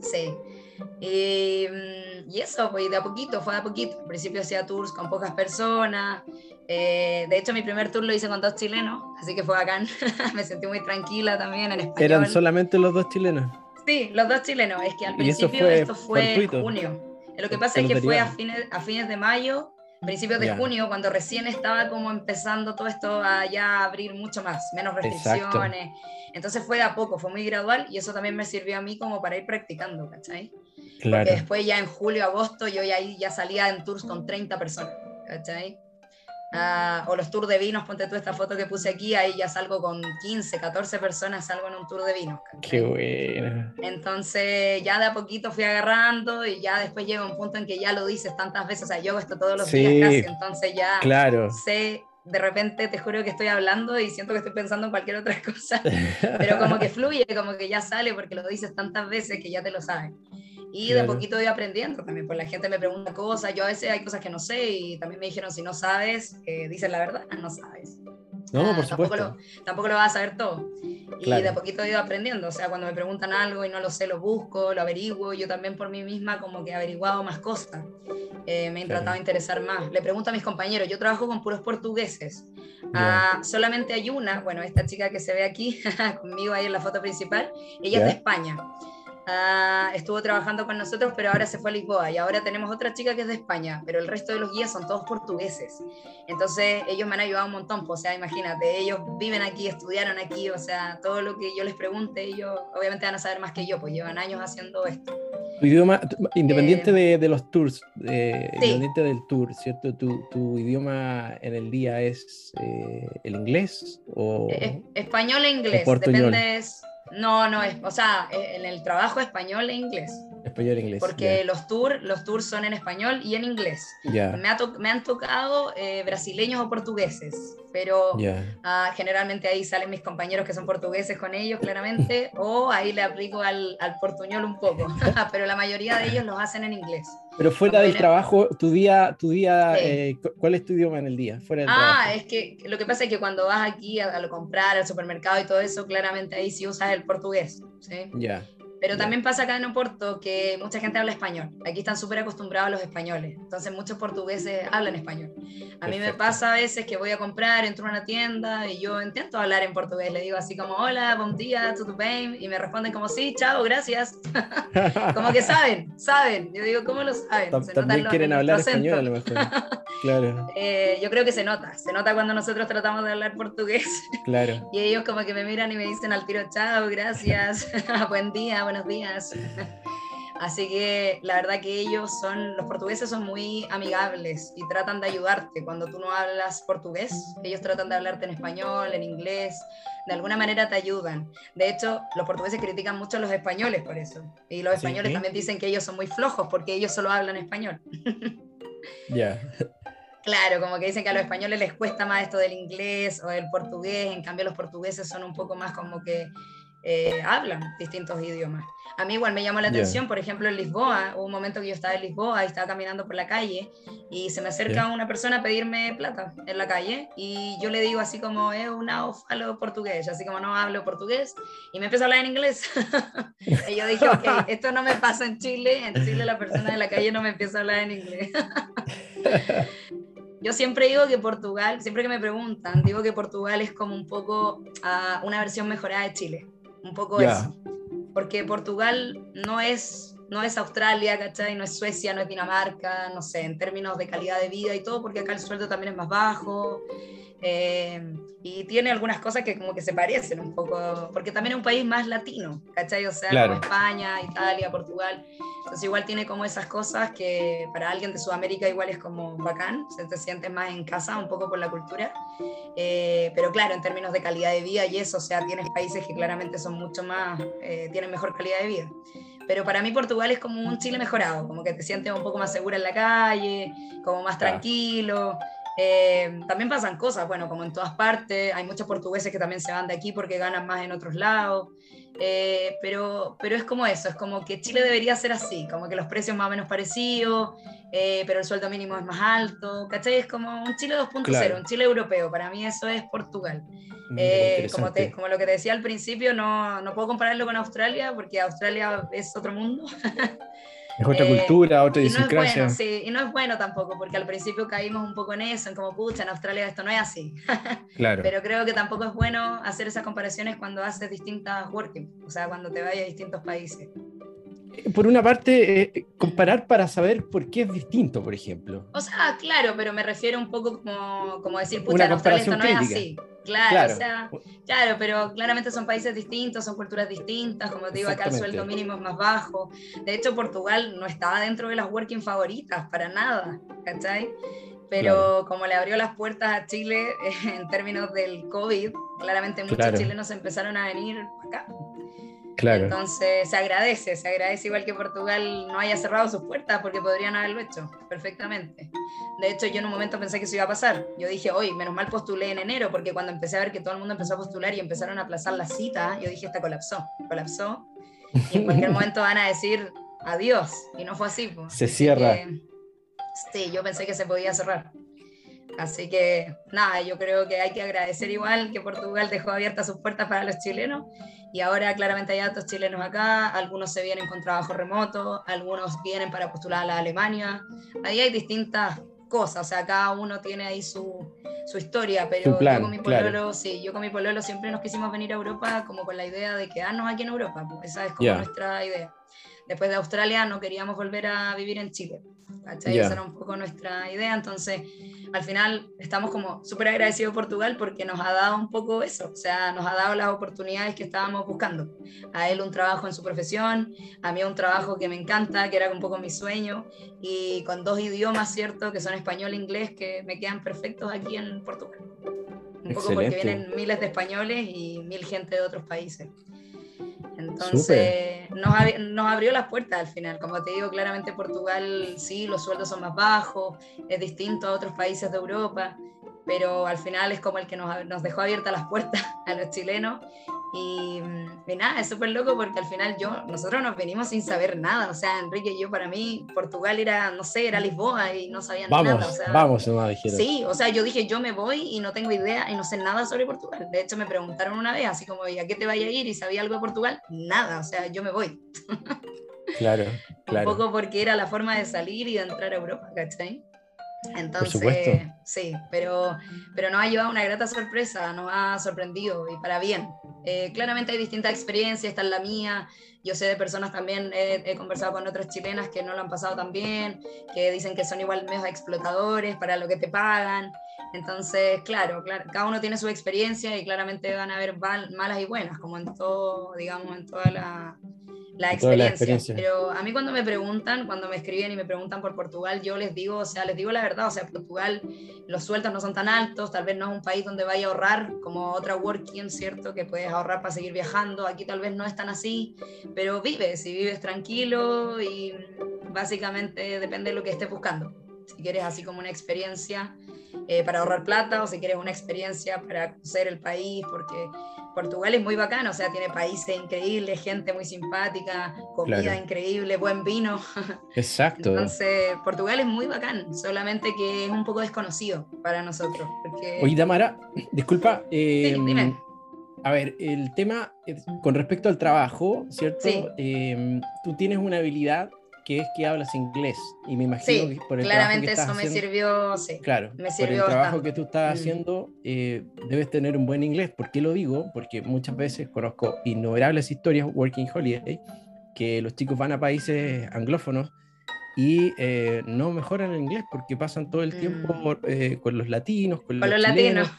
Sí. Y, mm, y eso, pues de a poquito, fue de a poquito. Al principio hacía tours con pocas personas. eh, de hecho, mi primer tour lo hice con dos chilenos, así que fue bacán. me sentí muy tranquila también en español. Eran solamente los dos chilenos. Sí, los dos chilenos. Es que al ¿Y eso principio fue esto fue en fortuito? junio. Lo que pasa es que fue a fines, a fines de mayo. principios de junio, cuando recién estaba como empezando todo esto a ya abrir mucho más, menos restricciones. Entonces fue de a poco, fue muy gradual y eso también me sirvió a mí como para ir practicando, ¿cachai? Claro. Porque después ya en julio, agosto, yo ya, ya salía en tours con 30 personas, ¿cachai? Ah, o los tours de vinos, ponte tú esta foto que puse aquí, ahí ya salgo con 15, 14 personas, salgo en un tour de vinos. Qué bueno. Entonces ya de a poquito fui agarrando y ya después llega un punto en que ya lo dices tantas veces, o sea, yo hago esto todos los días casi, entonces ya claro. sé, de repente te juro que estoy hablando y siento que estoy pensando en cualquier otra cosa, pero como que fluye, como que ya sale porque lo dices tantas veces que ya te lo sabes. Y de poquito voy aprendiendo también, pues la gente me pregunta cosas, yo a veces hay cosas que no sé y también me dijeron, si no sabes, eh, dices la verdad, no sabes. No, por ah, supuesto. Tampoco lo, tampoco lo vas a saber todo. Y de poquito he ido aprendiendo, o sea, cuando me preguntan algo y no lo sé, lo busco, lo averiguo, yo también por mí misma como que he averiguado más cosas, eh, me he tratado de interesar más. Le pregunto a mis compañeros, yo trabajo con puros portugueses, ah, solamente hay una, bueno, esta chica que se ve aquí conmigo ahí en la foto principal, ella es de España. Ah, estuvo trabajando con nosotros, pero ahora se fue a Lisboa y ahora tenemos otra chica que es de España, pero el resto de los guías son todos portugueses. Entonces ellos me han ayudado un montón, pues, o sea, imagínate, ellos viven aquí, estudiaron aquí, o sea, todo lo que yo les pregunte, ellos obviamente van a saber más que yo, pues llevan años haciendo esto. Tu idioma, independiente eh, de, los tours, eh, independiente del tour, ¿cierto? Tu, tu, idioma en el día es eh, el inglés o... español e inglés, depende no, no, es, o sea, e, en el trabajo español e inglés. Español e inglés. Porque los tours los tours son en español y en inglés. Me, han tocado eh, brasileños o portugueses, pero ah, generalmente ahí salen mis compañeros que son portugueses con ellos, claramente, o ahí le aplico al, al portuñol un poco, pero la mayoría de ellos los hacen en inglés. Pero fuera del trabajo, tu día, tu día eh, ¿cuál es tu idioma en el día? Fuera ah, es que lo que pasa es que cuando vas aquí a, a, comprar, al supermercado y todo eso, claramente ahí sí usas el portugués. ¿sí? Ya. Pero también pasa acá en Oporto que mucha gente habla español. Aquí están súper acostumbrados los españoles. Entonces muchos portugueses hablan español. A mí me pasa a veces que voy a comprar, entro a una tienda y yo intento hablar en portugués. Le digo así como, hola, buen día, tudo bem? Y me responden como, sí, chao, gracias. como que saben, saben. Yo digo, ¿cómo lo saben? Se también quieren hablar español a lo mejor. Claro. Eh, yo creo que se nota. Se nota cuando nosotros tratamos de hablar portugués. Claro. y ellos como que me miran y me dicen al tiro, chao, gracias, buen día, buenos días. Así que la verdad que ellos son, los portugueses son muy amigables y tratan de ayudarte. Cuando tú no hablas portugués, ellos tratan de hablarte en español, en inglés, de alguna manera te ayudan. De hecho, los portugueses critican mucho a los españoles por eso. Y los españoles también dicen que ellos son muy flojos porque ellos solo hablan español. Ya. Claro, como que dicen que a los españoles les cuesta más esto del inglés o del portugués, en cambio los portugueses son un poco más como que eh, hablan distintos idiomas. A mí igual me llamó la atención, por ejemplo, en Lisboa, hubo un momento que yo estaba en Lisboa y estaba caminando por la calle y se me acerca una persona a pedirme plata en la calle y yo le digo así como, es una falo portugués, así como no hablo portugués y me empieza a hablar en inglés. y yo dije, ok, esto no me pasa en Chile, en Chile la persona de la calle no me empieza a hablar en inglés. Yo siempre digo que Portugal, siempre que me preguntan, digo que Portugal es como un poco uh, una versión mejorada de Chile un poco eso. Porque Portugal no es, no es Australia, ¿cachai? No es Suecia, no es Dinamarca, no sé, en términos de calidad de vida y todo, porque acá el sueldo también es más bajo. Eh, y tiene algunas cosas que como que se parecen un poco, porque también es un país más latino, ¿cachai? O sea, como España, Italia, Portugal. Entonces igual tiene como esas cosas que para alguien de Sudamérica igual es como bacán, se te sientes más en casa un poco con la cultura. Eh, pero claro, en términos de calidad de vida y eso, o sea, tienes países que claramente son mucho más, eh, tienen mejor calidad de vida. Pero para mí Portugal es como un Chile mejorado, como que te sientes un poco más segura en la calle, como más tranquilo. Eh, también pasan cosas, bueno, como en todas partes, hay muchos portugueses que también se van de aquí porque ganan más en otros lados, eh, pero, pero es como eso, es como que Chile debería ser así, como que los precios más o menos parecidos, eh, pero el sueldo mínimo es más alto, ¿cachai? Es como un Chile 2.0, un Chile europeo, para mí eso es Portugal. Mm, como, como lo que te decía al principio, no, no puedo compararlo con Australia porque Australia es otro mundo. Es otra eh, cultura, otra idiosincrasia. No bueno, sí, y no es bueno tampoco, porque al principio caímos un poco en eso, en como, pucha, en Australia esto no es así. Claro. Pero creo que tampoco es bueno hacer esas comparaciones cuando haces distintas working, o sea, cuando te vayas a distintos países. Por una parte, eh, comparar para saber por qué es distinto, por ejemplo. O sea, claro, pero me refiero un poco como, como decir, pucha, en Australia esto no es así. Claro, o sea, claro, pero claramente son países distintos, son culturas distintas, como te digo, acá el sueldo mínimo es más bajo. De hecho, Portugal no estaba dentro de las working favoritas, para nada, ¿cachai? Pero como le abrió las puertas a Chile en términos del COVID, claramente muchos chilenos empezaron a venir acá. Claro. Entonces se agradece, se agradece igual que Portugal no haya cerrado sus puertas porque podrían haberlo hecho perfectamente. De hecho, yo en un momento pensé que eso iba a pasar. Yo dije, hoy menos mal postulé en enero porque cuando empecé a ver que todo el mundo empezó a postular y empezaron a aplazar la cita, yo dije, esta colapsó, colapsó. Y en cualquier momento van a decir adiós. Y no fue así. Se cierra. sí, yo pensé que se podía cerrar. Así que nada, yo creo que hay que agradecer igual que Portugal dejó abiertas sus puertas para los chilenos y ahora claramente hay datos chilenos acá, algunos se vienen con trabajo remoto, algunos vienen para postular a la Alemania, ahí hay distintas cosas, o sea, cada uno tiene ahí su, su historia, pero yo con mi pololo, sí, yo con mi pololo siempre nos quisimos venir a Europa como con la idea de quedarnos aquí en Europa, pues esa es como nuestra idea. Después de Australia no queríamos volver a vivir en Chile. Esa era un poco nuestra idea. Entonces, al final estamos como súper agradecidos a Portugal porque nos ha dado un poco eso, o sea, nos ha dado las oportunidades que estábamos buscando. A él un trabajo en su profesión, a mí un trabajo que me encanta, que era un poco mi sueño, y con dos idiomas, ¿cierto? Que son español e inglés, que me quedan perfectos aquí en Portugal. Un poco porque vienen miles de españoles y mil gente de otros países. Entonces nos, abrió las puertas al final. Como te digo, claramente Portugal sí, los sueldos son más bajos, es distinto a otros países de Europa, pero al final es como el que nos, nos dejó abiertas las puertas a los chilenos y, nada, es súper loco porque al final yo, nosotros nos venimos sin saber nada. O sea, Enrique y yo, para mí, Portugal era, no sé, era Lisboa y no sabían nada. O sea, vamos, no dijeron. Sí, o sea, yo dije, yo me voy y no tengo idea y no sé nada sobre Portugal. De hecho, me preguntaron una vez, así como, ¿y a qué te vaya a ir? Y sabía algo de Portugal. Nada, o sea, yo me voy. Claro, claro. Un poco porque era la forma de salir y de entrar a Europa, ¿cachai? Entonces, sí, pero, pero nos ha llevado una grata sorpresa, nos ha sorprendido y para bien. Eh, claramente hay distintas experiencias, esta es la mía. Yo sé de personas también, he, conversado con otras chilenas que no lo han pasado tan bien, que dicen que son igual medio explotadores para lo que te pagan. Entonces, claro, claro, cada uno tiene su experiencia y claramente van a haber malas y buenas, como en todo, digamos, en toda la, la experiencia. Pero a mí cuando me preguntan, cuando me escriben y me preguntan por Portugal, yo les digo, o sea, les digo la verdad, o sea, Portugal, los sueldos no son tan altos, tal vez no es un país donde vaya a ahorrar como otra working, ¿cierto? Que puedes ahorrar para seguir viajando, aquí tal vez no es tan así, pero vives y vives tranquilo y básicamente depende de lo que estés buscando. Si quieres así como una experiencia eh, para ahorrar plata o si quieres una experiencia para conocer el país, porque Portugal es muy bacano, o sea, tiene países increíbles, gente muy simpática, comida increíble, buen vino. Exacto. Entonces, Portugal es muy bacán, solamente que es un poco desconocido para nosotros. Porque... Oye, Damara, disculpa. Eh, dime. A ver, el tema con respecto al trabajo, ¿cierto? Eh, tú tienes una habilidad que es que hablas inglés. Y me imagino que por el claramente trabajo que eso me sirvió, sí. Claro, me sirvió por el trabajo que tú estás mm. haciendo, eh, debes tener un buen inglés. ¿Por qué lo digo? Porque muchas veces conozco innumerables historias, Working Holiday, que los chicos van a países anglófonos y eh, no mejoran el inglés porque pasan todo el tiempo mm. eh, con los latinos, con, los, latinos.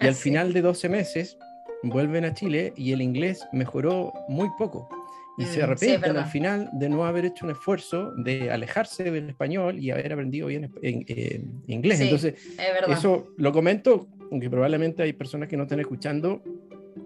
Y al final de 12 meses vuelven a Chile y el inglés mejoró muy poco y se mm, arrepienten al final de no haber hecho un esfuerzo de alejarse del español y haber aprendido bien en, inglés. Entonces, eso lo comento, aunque probablemente hay personas que no estén escuchando,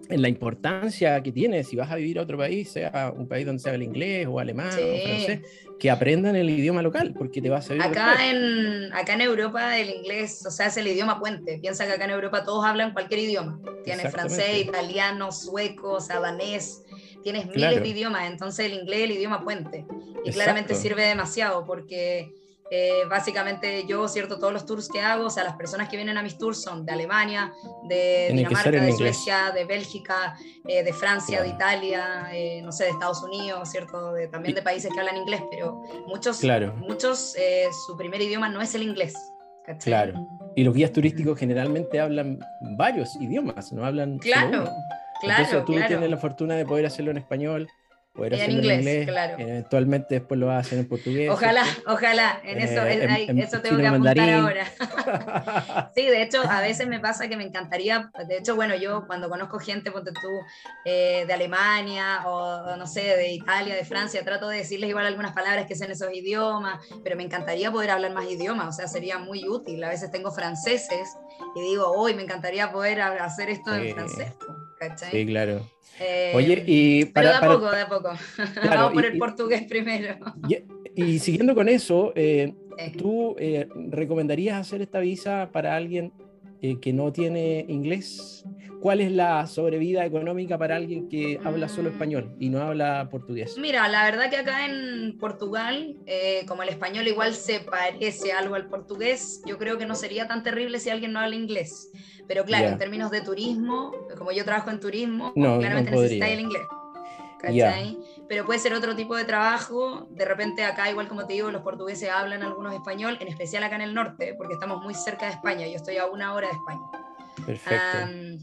en la importancia que tiene si vas a vivir a otro país, sea un país donde se habla inglés o alemán o francés, que aprendan el idioma local, porque te va a servir. Acá en, acá en Europa el inglés, o sea, es el idioma puente. Piensa que acá en Europa todos hablan cualquier idioma. Tienes francés, italiano, sueco, sabanés tienes miles de idiomas, entonces el inglés es el idioma puente. Y claramente sirve demasiado porque eh, básicamente yo, cierto, todos los tours que hago, o sea, las personas que vienen a mis tours son de Alemania, de Dinamarca, de Suecia, de Bélgica, eh, de Francia, de Italia, eh, no sé, de Estados Unidos, cierto, de, también de países que hablan inglés, pero muchos, muchos su primer idioma no es el inglés. Claro. Y los guías turísticos generalmente hablan varios idiomas, no hablan. Claro. Claro, Entonces tú tienes la fortuna de poder hacerlo en español poder en hacerlo inglés, en inglés. claro. Eventualmente después lo vas a hacer en portugués. Ojalá, ojalá, en eso, Eh, en- en eso tengo que apuntar mandarín. ahora. Sí, de hecho, a veces me pasa que me encantaría, de hecho, bueno, yo cuando conozco gente, ponte tú, eh, de Alemania o, no sé, de Italia, de Francia, trato de decirles igual algunas palabras que sean esos idiomas, pero me encantaría poder hablar más idiomas, o sea, sería muy útil. A veces tengo franceses y digo, hoy me encantaría poder hacer esto en francés, ¿cachai? Sí, claro. Eh, Oye, y pero para, de a poco, de a poco. Claro, Vamos por y- el y- portugués primero. y, y siguiendo con eso, eh, Sí. ¿tú eh, recomendarías hacer esta visa para alguien eh, que no tiene inglés? ¿Cuál es la sobrevida económica para alguien que habla solo español y no habla portugués? Mira, la verdad que acá en Portugal, eh, como el español igual se parece algo al portugués, yo creo que no sería tan terrible si alguien no habla inglés. Pero claro, Ya. en términos de turismo, como yo trabajo en turismo, No, claramente no necesitáis el inglés. ¿Cachai? Pero puede ser otro tipo de trabajo. De repente acá, igual como te digo, los portugueses hablan algunos español, en especial acá en el norte, porque estamos muy cerca de España. Yo estoy a una hora de España. Perfecto. Am,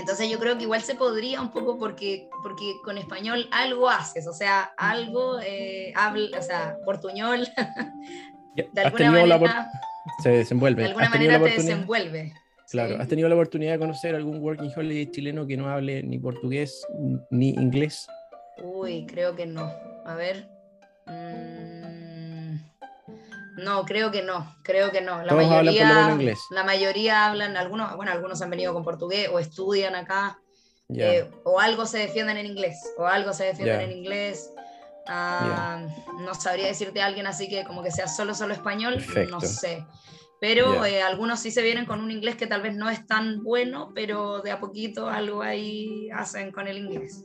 entonces yo creo que igual se podría un poco porque, porque con español algo haces, o sea, algo, eh, habla, o sea, portuñol, de ¿Has alguna tenido la manera, se desenvuelve. de alguna ¿Has tenido manera la te desenvuelve. Claro. ¿has tenido la oportunidad de conocer algún working holiday chileno que no hable ni portugués ni inglés? Uy, creo que no. A ver. Mm, no, creo que no, creo que no. La Todos hablan mayoría, inglés. la mayoría hablan, algunos, bueno, algunos han venido con portugués o estudian acá. Eh, o algo se defienden en inglés, o algo se defienden en inglés. Ah, No sabría decirte a alguien así que como que sea solo, solo español, Perfecto. no sé. Pero Ya. eh, algunos sí se vienen con un inglés que tal vez no es tan bueno, pero de a poquito algo ahí hacen con el inglés.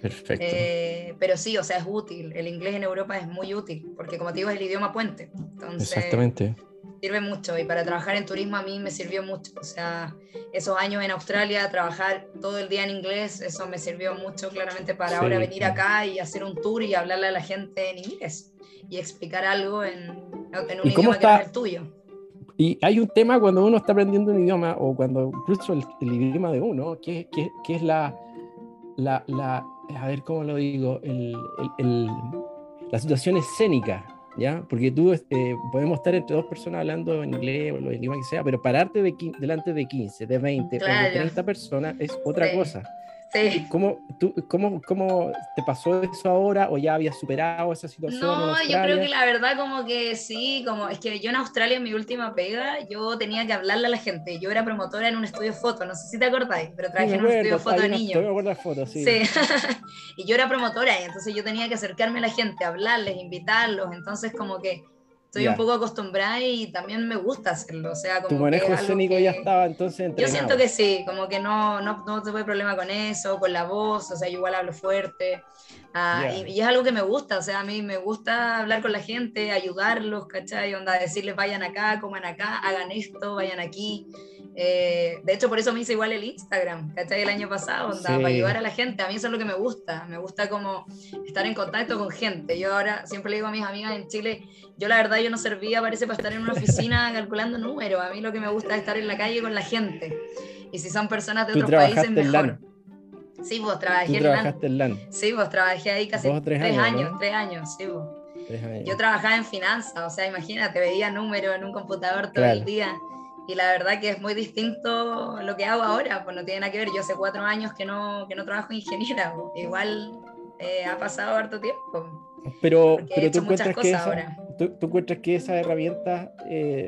Perfecto. Eh, pero sí, o sea, es útil. El inglés en Europa es muy útil, porque como te digo, es el idioma puente. Entonces, Exactamente. sirve mucho y para trabajar en turismo a mí me sirvió mucho. O sea, esos años en Australia, trabajar todo el día en inglés, eso me sirvió mucho claramente para Sí, ahora venir claro. acá y hacer un tour y hablarle a la gente en inglés y explicar algo en, en un ¿Y cómo idioma que no está? es el tuyo. Y hay un tema cuando uno está aprendiendo un idioma o cuando incluso el, el idioma de uno, que, que, que es la, la, la, a ver cómo lo digo, el, el- la situación escénica, ¿ya? Porque tú, eh, podemos estar entre dos personas hablando en inglés o lo idioma que sea, pero pararte de, delante de 15, de 20 o Claro. de 30 personas es otra Sí. cosa. Sí. ¿Cómo, tú, cómo, ¿Cómo te pasó eso ahora o ya habías superado esa situación? en No, yo creo que la verdad como que sí, como es que yo en Australia en mi última pega, yo tenía que hablarle a la gente. Yo era promotora en un estudio foto, no sé si te acordáis, pero Sí, trabajé me en un estudio foto de niños. me acuerdo las fotos, sí. Sí, y yo era promotora y entonces yo tenía que acercarme a la gente, hablarles, invitarlos, entonces como que estoy Ya. un poco acostumbrada y también me gusta hacerlo, o sea, como Tu manejo escénico ya estaba entonces Yo entrenado. siento que sí, como que no, no, no tuve problema con eso, con la voz, o sea, yo igual hablo fuerte. ah, Ya. y, y es algo que me gusta, o sea, a mí me gusta hablar con la gente, ayudarlos, ¿cachai? Onda, decirles vayan acá, coman acá, hagan esto, vayan aquí. Eh, de hecho, por eso me hice igual el Instagram, ¿cachai? El año pasado, onda, Sí. para ayudar a la gente. A mí eso es lo que me gusta, me gusta como estar en contacto con gente. Yo ahora siempre le digo a mis amigas en Chile, yo la verdad yo no servía, parece, para estar en una oficina calculando números. A mí lo que me gusta es estar en la calle con la gente. Y si son personas de otros países, mejor. LAN. Sí, pues trabajé en LAN. en LAN. Sí, pues trabajé ahí casi tres tres, años, años, ¿no? tres años, sí, años. Yo trabajaba en finanzas, o sea, imagínate, veía números en un computador todo Claro. el día. Y la verdad que es muy distinto lo que hago ahora, pues no tiene nada que ver. Yo hace cuatro años que no, que no trabajo en ingeniera, igual eh, ha pasado harto tiempo. pero pero tú encuentras que, esa- tú, tú encuentras que esas herramientas eh,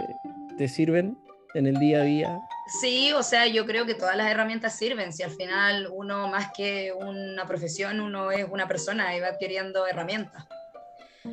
te sirven en el día a día. Sí, o sea, yo creo que todas las herramientas sirven. Si al final uno más que una profesión, uno es una persona y va adquiriendo herramientas.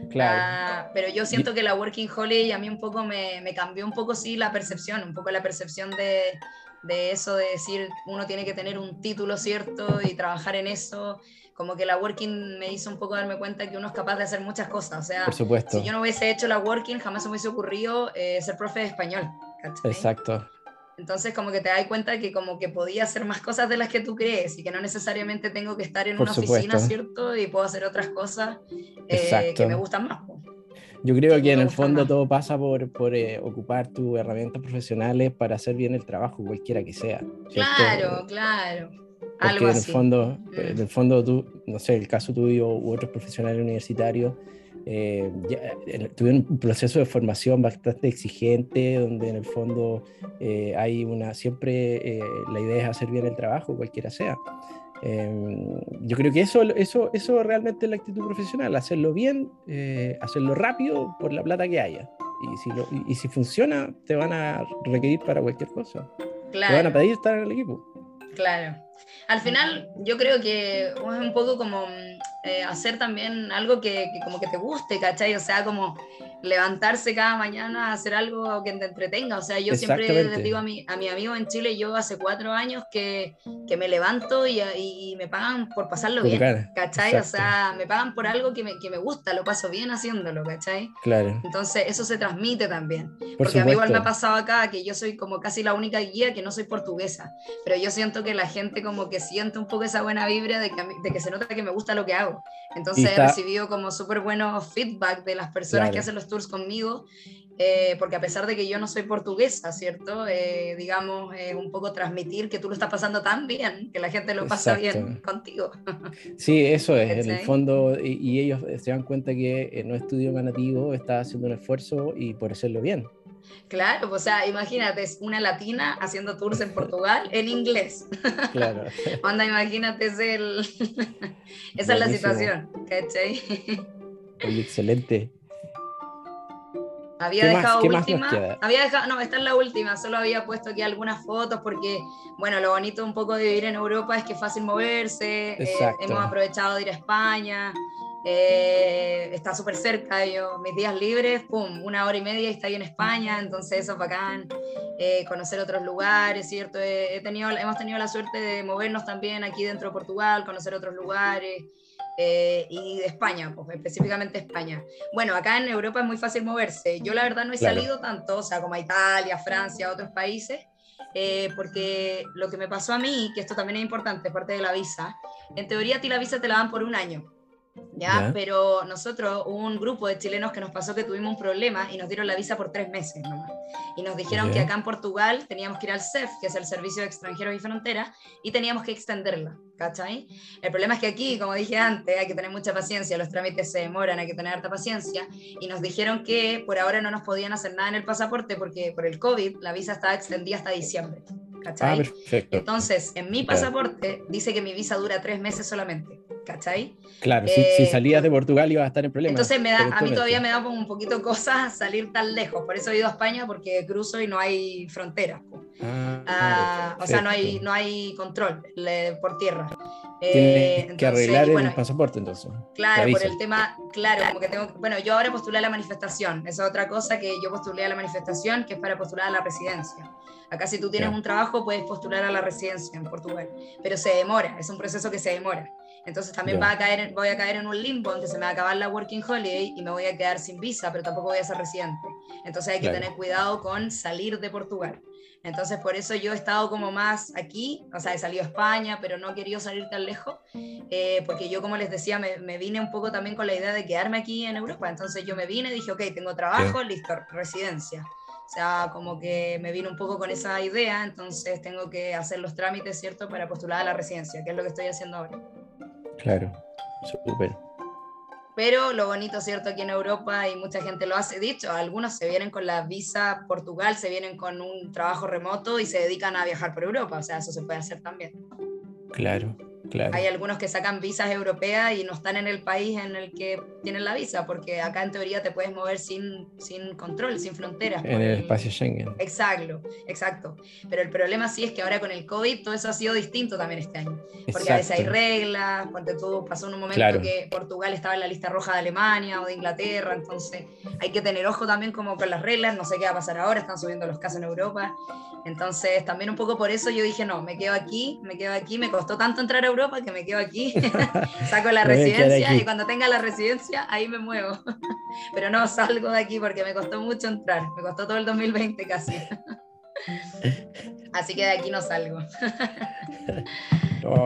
Claro. Ah, pero yo siento que la Working Holiday a mí un poco me, me cambió un poco, sí, la percepción, un poco la percepción de, de eso de decir uno tiene que tener un título cierto y trabajar en eso. Como que la Working me hizo un poco darme cuenta que uno es capaz de hacer muchas cosas. O sea, Por supuesto. si yo no hubiese hecho la Working, jamás me hubiese ocurrido eh, ser profe de español. ¿cachai? Exacto. Entonces como que te das cuenta que como que podía hacer más cosas de las que tú crees y que no necesariamente tengo que estar en Por una supuesto. oficina, ¿cierto? Y puedo hacer otras cosas eh, Exacto. que me gustan más. Yo creo que en el fondo más. todo pasa por, por eh, ocupar tus herramientas profesionales para hacer bien el trabajo, cualquiera que sea. ¿cierto? Claro, claro. Porque en el fondo, mm. en el fondo tú, no sé, el caso tuyo u otros profesionales universitarios, eh, tuvieron un proceso de formación bastante exigente, donde en el fondo eh, hay una, siempre eh, la idea es hacer bien el trabajo, cualquiera sea. Em, yo creo que eso, eso, eso realmente es la actitud profesional, hacerlo bien, hacerlo rápido por la plata que haya. Y si, y, si funciona, te van a requerir para cualquier cosa. Te van a pedir estar en el equipo. Claro. Al final, yo creo que es un poco como eh, hacer también algo que, que, como que te guste, ¿cachai? O sea, como levantarse cada mañana a hacer algo que te entretenga. O sea, yo siempre les digo a mi, a mi amigo en Chile, yo hace cuatro años que, que me levanto y, y, me pagan por pasarlo bien, ¿cachai? O sea, me pagan por algo que me, que me, gusta, lo paso bien haciéndolo, ¿cachai? Claro. Entonces, eso se transmite también. Porque a mí igual me ha pasado acá que yo soy como casi la única guía que no soy portuguesa, pero yo siento que la gente como que siente un poco esa buena vibra de que, de que se nota que me gusta lo que hago. Entonces, he recibido como súper buenos feedback de las personas que hacen los tours conmigo, eh, porque a pesar de que yo no soy portuguesa, ¿cierto? Eh, digamos, eh, un poco transmitir que tú lo estás pasando tan bien, que la gente lo pasa bien contigo. Sí, eso es, en el fondo, y, ellos se dan cuenta que no estudio nativo está haciendo un esfuerzo y por hacerlo bien. Claro, o sea, imagínate, es una latina haciendo tours en Portugal en inglés. Claro. Onda, imagínate, es el... esa es la situación, ¿cachai? Oye, excelente. Había dejado última. Había dejado, no, esta es la última, solo había puesto aquí algunas fotos porque, bueno, lo bonito un poco de vivir en Europa es que es fácil moverse. Eh, hemos aprovechado de ir a España. Eh, está súper cerca, yo, mis días libres, pum, una hora y media y estoy en España, entonces eso es bacán, eh, conocer otros lugares, ¿cierto? He, tenido, hemos tenido la suerte de movernos también aquí dentro de Portugal, conocer otros lugares, eh, y de España, pues específicamente España. Bueno, acá en Europa es muy fácil moverse. Yo la verdad no he salido tanto, o sea, como a Italia, Francia, otros países, eh, porque lo que me pasó a mí, que esto también es importante, parte de la visa, en teoría a ti la visa te la dan por un año. ¿Ya? Pero nosotros, un grupo de chilenos que nos pasó que tuvimos un problema y nos dieron la visa por tres meses nomás. Y nos dijeron que acá en Portugal teníamos que ir al CEF, que es el Servicio de Extranjeros y Fronteras, y teníamos que extenderla, ¿cachai? El problema es que aquí, como dije antes, hay que tener mucha paciencia, los trámites se demoran, hay que tener harta paciencia, y nos dijeron que por ahora no nos podían hacer nada en el pasaporte porque por el COVID la visa estaba extendida hasta diciembre. ¿Cachai? Ah, Entonces, en mi pasaporte dice que mi visa dura tres meses solamente. ¿cachai? Claro, si, eh, salías de Portugal ibas a estar en problemas. Entonces me da, a mí todavía me da un poquito cosas salir tan lejos, por eso he ido a España porque cruzo y no hay fronteras. Ah, ah, o sea, no hay, no hay control por tierra. Eh, que arreglar el pasaporte entonces. Claro, por el tema, claro, como que tengo, bueno, yo ahora postulé a la manifestación, esa es otra cosa que yo postulé a la manifestación, que es para postular a la residencia. Acá si tú tienes un trabajo puedes postular a la residencia en Portugal, pero se demora, es un proceso que se demora. Entonces también va a caer, voy a caer en un limbo que se me va a acabar la Working Holiday y me voy a quedar sin visa, pero tampoco voy a ser residente. Entonces hay que tener cuidado con salir de Portugal. Entonces por eso yo he estado como más aquí, o sea, he salido a España, pero no he querido salir tan lejos, eh, porque yo como les decía, me, me, vine un poco también con la idea de quedarme aquí en Europa. Entonces yo me vine y dije, ok, tengo trabajo, listo, residencia. O sea, como que me vino un poco con esa idea, entonces tengo que hacer los trámites, ¿cierto?, para postular a la residencia, que es lo que estoy haciendo ahora. Claro, súper. Pero lo bonito, ¿cierto? Aquí en Europa, y mucha gente lo hace, dicho, algunos se vienen con la visa Portugal, se vienen con un trabajo remoto y se dedican a viajar por Europa, o sea, eso se puede hacer también. Claro. Hay algunos que sacan visas europeas y no están en el país en el que tienen la visa, porque acá en teoría te puedes mover sin, sin control, sin fronteras. En el espacio Schengen. Exacto, exacto. Pero el problema sí es que ahora con el COVID todo eso ha sido distinto también este año. Porque a veces hay reglas, porque tú pasó en un momento que Portugal estaba en la lista roja de Alemania o de Inglaterra, entonces hay que tener ojo también como con las reglas, no sé qué va a pasar ahora, están subiendo los casos en Europa. Entonces también un poco por eso yo dije, no, me quedo aquí, me quedo aquí, me costó tanto entrar a Europa que me quedo aquí, saco la residencia y cuando tenga la residencia ahí me muevo. Pero no salgo de aquí porque me costó mucho entrar, me costó todo el 2020 casi. Así que de aquí no salgo.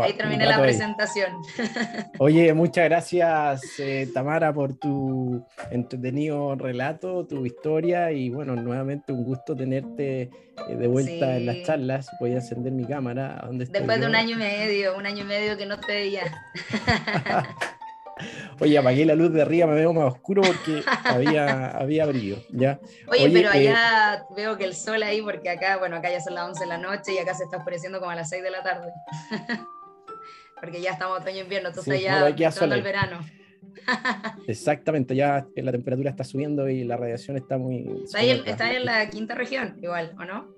Ahí terminé la presentación. Oye, muchas gracias eh, Tamara por tu entretenido relato, tu historia y bueno, nuevamente un gusto tenerte eh, de vuelta en las charlas. Voy a encender mi cámara. ¿Dónde Después de un año y medio, un año y medio que no te veía. Oye, apagué la luz de arriba, me veo más oscuro porque había, había brillo, ¿ya? Oye, pero eh, allá veo que el sol ahí, porque acá, bueno, acá ya son las 11 de la noche y acá se está oscureciendo como a las 6 de la tarde. porque ya estamos otoño-invierno, entonces ya entrando el verano. Exactamente, ya la temperatura está subiendo y la radiación está muy... Está, en la quinta región, igual, ¿o no?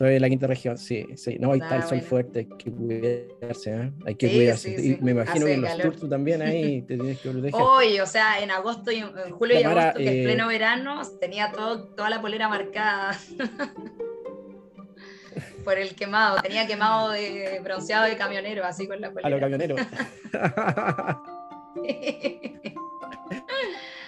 Estoy en la quinta región, sí, sí. No, ahí está el sol fuerte, hay que cuidarse, ¿eh? Hay que cuidarse. y me imagino que en los tours tú también ahí te tienes que proteger. Hoy, o sea, en agosto y en julio y agosto, que es eh, pleno verano, tenía todo, toda la polera marcada. Por el quemado, tenía quemado de bronceado de camionero, así con la polera. A los camioneros.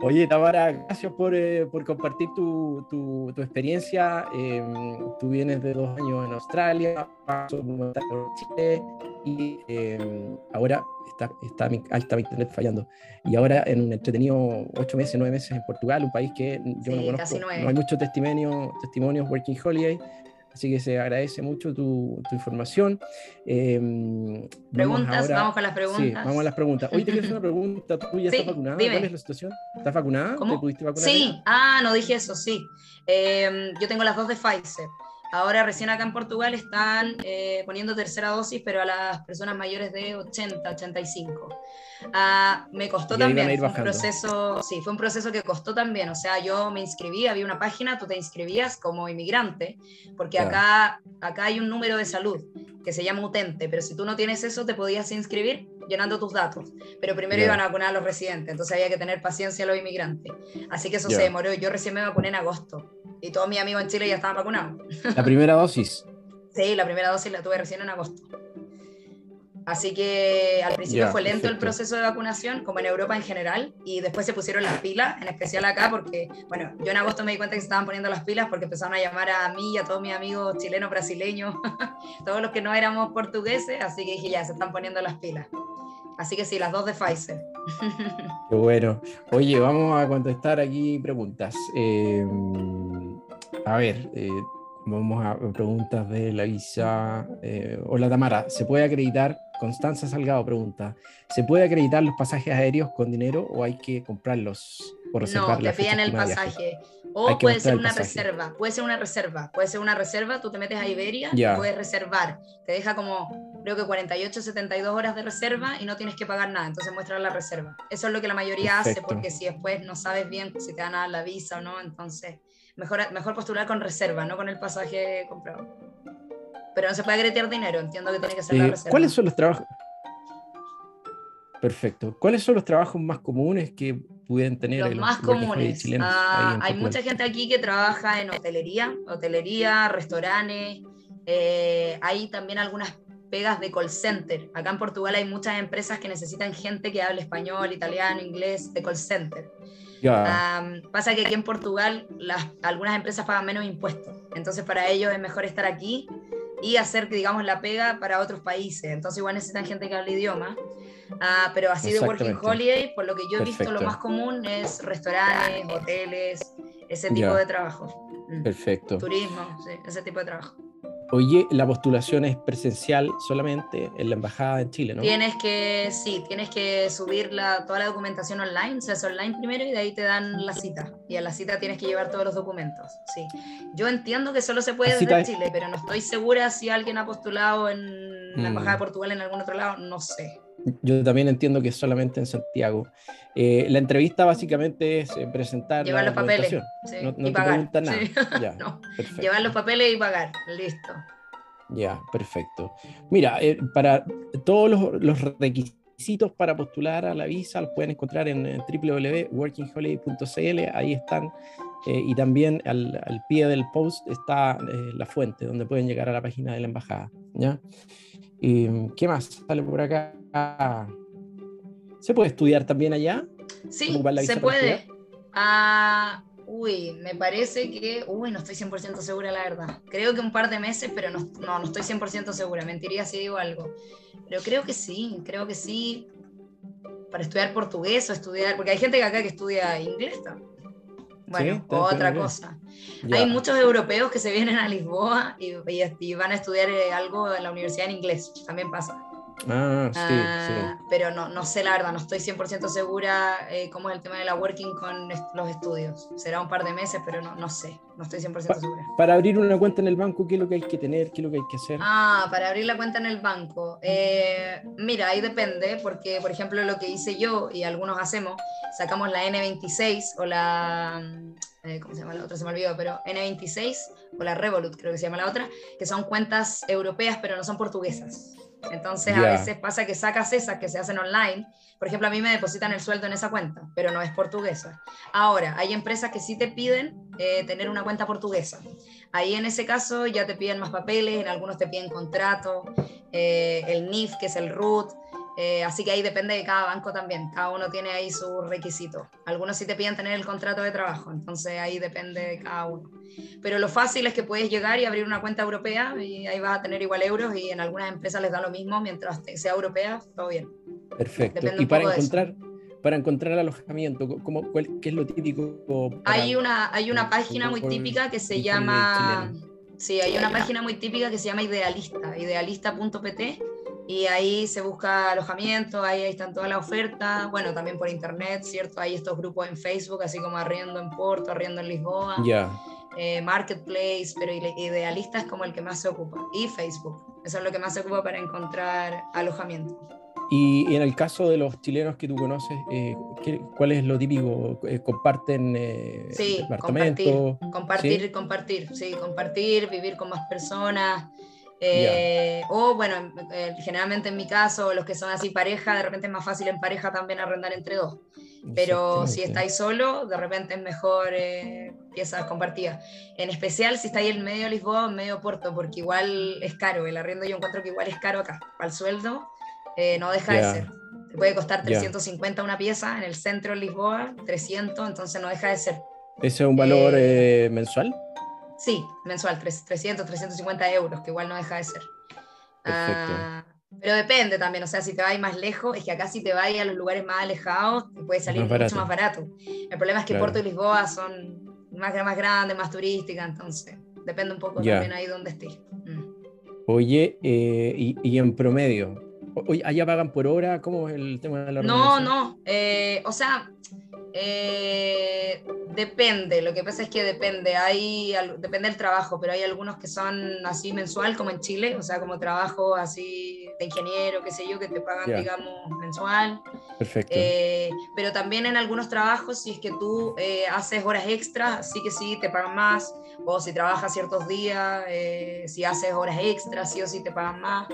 Oye, Tamara, gracias por, eh, por compartir tu, tu, tu experiencia. Em, tú vienes de dos años en Australia, paso por Chile y em, ahora está, está, mi, está mi internet fallando. Y ahora en un entretenido ocho meses, nueve meses en Portugal, un país que yo no conozco. No hay muchos testimonios, testimonios Working Holiday. Así que se agradece mucho tu, información. Em, preguntas, vamos, con las preguntas. Sí, vamos a las preguntas. Hoy te quiero hacer una pregunta. ¿Tú ya estás vacunada? ¿Cuál es la situación? ¿Estás vacunada? ¿Cómo? ¿Te pudiste vacunar? Sí, ah, no dije eso, sí. Em, yo tengo las dos de Pfizer. Ahora recién acá en Portugal están eh, poniendo tercera dosis, pero a las personas mayores de 80, 85. Ah, me costó también, fue un proceso, sí, fue un proceso que costó también, o sea, yo me inscribí, había una página, tú te inscribías como inmigrante, porque acá, acá hay un número de salud que se llama utente, pero si tú no tienes eso te podías inscribir llenando tus datos, pero primero iban a vacunar a los residentes, entonces había que tener paciencia a los inmigrantes, así que eso se demoró, yo recién me vacuné en agosto, y todos mis amigos en Chile ya estaban vacunados. ¿La primera dosis? sí, la primera dosis la tuve recién en agosto. Así que al principio fue lento el proceso de vacunación, como en Europa en general, y después se pusieron las pilas, en especial acá, porque, bueno, yo en agosto me di cuenta que se estaban poniendo las pilas porque empezaron a llamar a mí y a todos mis amigos chilenos, brasileños, todos los que no éramos portugueses, así que dije, ya, se están poniendo las pilas. Así que sí, las dos de Pfizer. Qué bueno. Oye, vamos a contestar aquí preguntas. Eh, a ver, eh, vamos a preguntas de la visa. Eh, hola Tamara, ¿se puede acreditar? Constanza Salgado pregunta, ¿se puede acreditar los pasajes aéreos con dinero o hay que comprarlos No, te piden el pasaje. O puede ser una reserva, puede ser una reserva, puede ser una reserva, tú te metes a Iberia y puedes reservar. Te deja como, creo que 48, 72 horas de reserva y no tienes que pagar nada, entonces muestra la reserva. Eso es lo que la mayoría hace, porque si después no sabes bien si te dan a la visa o no, entonces mejor, mejor postular con reserva, no con el pasaje comprado. Pero no se puede agretear dinero, entiendo que tiene que ser la reserva. ¿Cuáles son los trabajos? Perfecto. ¿Cuáles son los trabajos más comunes que pueden tener los, más comunes? Ah, hay mucha gente aquí que trabaja en hotelería, hotelería, restaurantes. Eh, hay también algunas pegas de call center. Acá en Portugal hay muchas empresas que necesitan gente que hable español, italiano, inglés, de call center. Pasa que aquí en Portugal las, algunas empresas pagan menos impuestos, entonces para ellos es mejor estar aquí y hacer, digamos, la pega para otros países. Entonces igual necesitan gente que hable idioma. Ah, pero así de Working Holiday, por lo que yo he visto, lo más común es restaurantes, hoteles, ese tipo de trabajo. Mm. Perfecto. Turismo, sí, ese tipo de trabajo. Oye, la postulación es presencial solamente en la embajada en Chile, ¿no? Tienes que, sí, tienes que subir la, toda la documentación online, se hace online primero y de ahí te dan la cita. Y a la cita tienes que llevar todos los documentos, sí. Yo entiendo que solo se puede desde Chile, pero no estoy segura si alguien ha postulado en la embajada de mm. Portugal en algún otro lado, no sé. Yo también entiendo que es solamente en Santiago. Eh, la entrevista básicamente es eh, presentar Llevar los papeles no, te preguntan nada. Llevar los papeles y pagar. Listo. Ya, perfecto. Mira, eh, para todos los, requisitos para postular a la visa los pueden encontrar en, www.workingholiday.cl. Ahí están. y también al, pie del post está la fuente donde pueden llegar a la página de la embajada. ¿ya? Y, ¿Qué más sale por acá? ¿Se puede estudiar también allá? Sí, se puede. Ah, Uy, me parece que, uy, no estoy 100% segura, la verdad. Creo que un par de meses, pero no, no, no estoy 100% segura. Mentiría si digo algo. Pero creo que sí, creo que sí. Para estudiar portugués o estudiar, porque hay gente que acá que estudia inglés también. Bueno, otra cosa. Hay muchos europeos que se vienen a Lisboa y, y, van a estudiar eh, algo en la universidad en inglés. También pasa. Ah, sí, ah, Pero no, no sé la verdad, no estoy 100% segura eh, cómo es el tema de la working con los estudios. Será un par de meses, pero no, no sé, no estoy 100% segura. Para abrir una cuenta en el banco, ¿qué es lo que hay que tener? ¿Qué es lo que hay que hacer? Ah, para abrir la cuenta en el banco. Eh, mira, ahí depende, porque por ejemplo lo que hice yo y algunos hacemos, sacamos la N26 o la... Eh, ¿Cómo se llama la otra? Se me olvidó, pero N26 o la Revolut, creo que se llama la otra, que son cuentas europeas, pero no son portuguesas. Entonces a veces pasa que sacas esas que se hacen online. Por ejemplo, a mí me depositan el sueldo en esa cuenta, pero no es portuguesa. Ahora, hay empresas que sí te piden eh, tener una cuenta portuguesa. Ahí en ese caso ya te piden más papeles, en algunos te piden contrato, eh, el NIF, que es el RUT. Eh, así que ahí depende de cada banco también, cada uno tiene ahí su requisito. Algunos sí te piden tener el contrato de trabajo, entonces ahí depende de cada uno. Pero lo fácil es que puedes llegar y abrir una cuenta europea y ahí vas a tener igual euros y en algunas empresas les da lo mismo, mientras sea europea, todo bien. Perfecto. y para encontrar, para encontrar alojamiento, ¿cómo, cuál, ¿qué es lo típico? Hay, una, hay una página muy típica que se llama... Sí, hay una página muy típica que se llama Idealista, idealista.pt y ahí se busca alojamiento, ahí, están todas las ofertas, bueno, también por internet, ¿cierto? Hay estos grupos en Facebook, así como Arriendo en Porto, Arriendo en Lisboa, Ya. eh, Marketplace, pero Idealista es como el que más se ocupa, y Facebook, eso es lo que más se ocupa para encontrar alojamiento. Y en el caso de los chilenos que tú conoces, eh, ¿cuál es lo típico? Eh, ¿Comparten eh, sí, compartir, compartir, compartir, sí, compartir, vivir con más personas, eh, o bueno, eh, generalmente en mi caso, los que son así pareja, de repente es más fácil en pareja también arrendar entre dos. Pero si estáis solo, de repente es mejor eh, piezas compartidas. En especial si estáis en medio de Lisboa o en medio Porto, porque igual es caro. El arriendo yo encuentro que igual es caro acá. Para el sueldo no deja de ser. Te puede costar 350 una pieza en el centro de Lisboa, 300, entonces no deja de ser. ¿Ese es un valor mensual? Sí, mensual, 300, 350 euros, que igual no deja de ser. Ah, pero depende también, o sea, si te vas más lejos, es que acá si te vas a los lugares más alejados, te puede salir mucho más barato. El problema es que Puerto y Lisboa son más, más grandes, más turísticas, entonces depende un poco también ahí donde estés. Mm. Oye, eh, y, en promedio, Oye, ¿allá pagan por hora? ¿Cómo es el tema de la No, no, eh, o sea, eh, depende, lo que pasa es que depende, hay, depende del trabajo, pero hay algunos que son así mensual, como en Chile, o sea, como trabajo así de ingeniero, qué sé yo, que te pagan, digamos, mensual. Perfecto. Eh, pero también en algunos trabajos, si es que tú eh, haces horas extras, sí que sí, te pagan más, o si trabajas ciertos días, si haces horas extras, sí o sí te pagan más.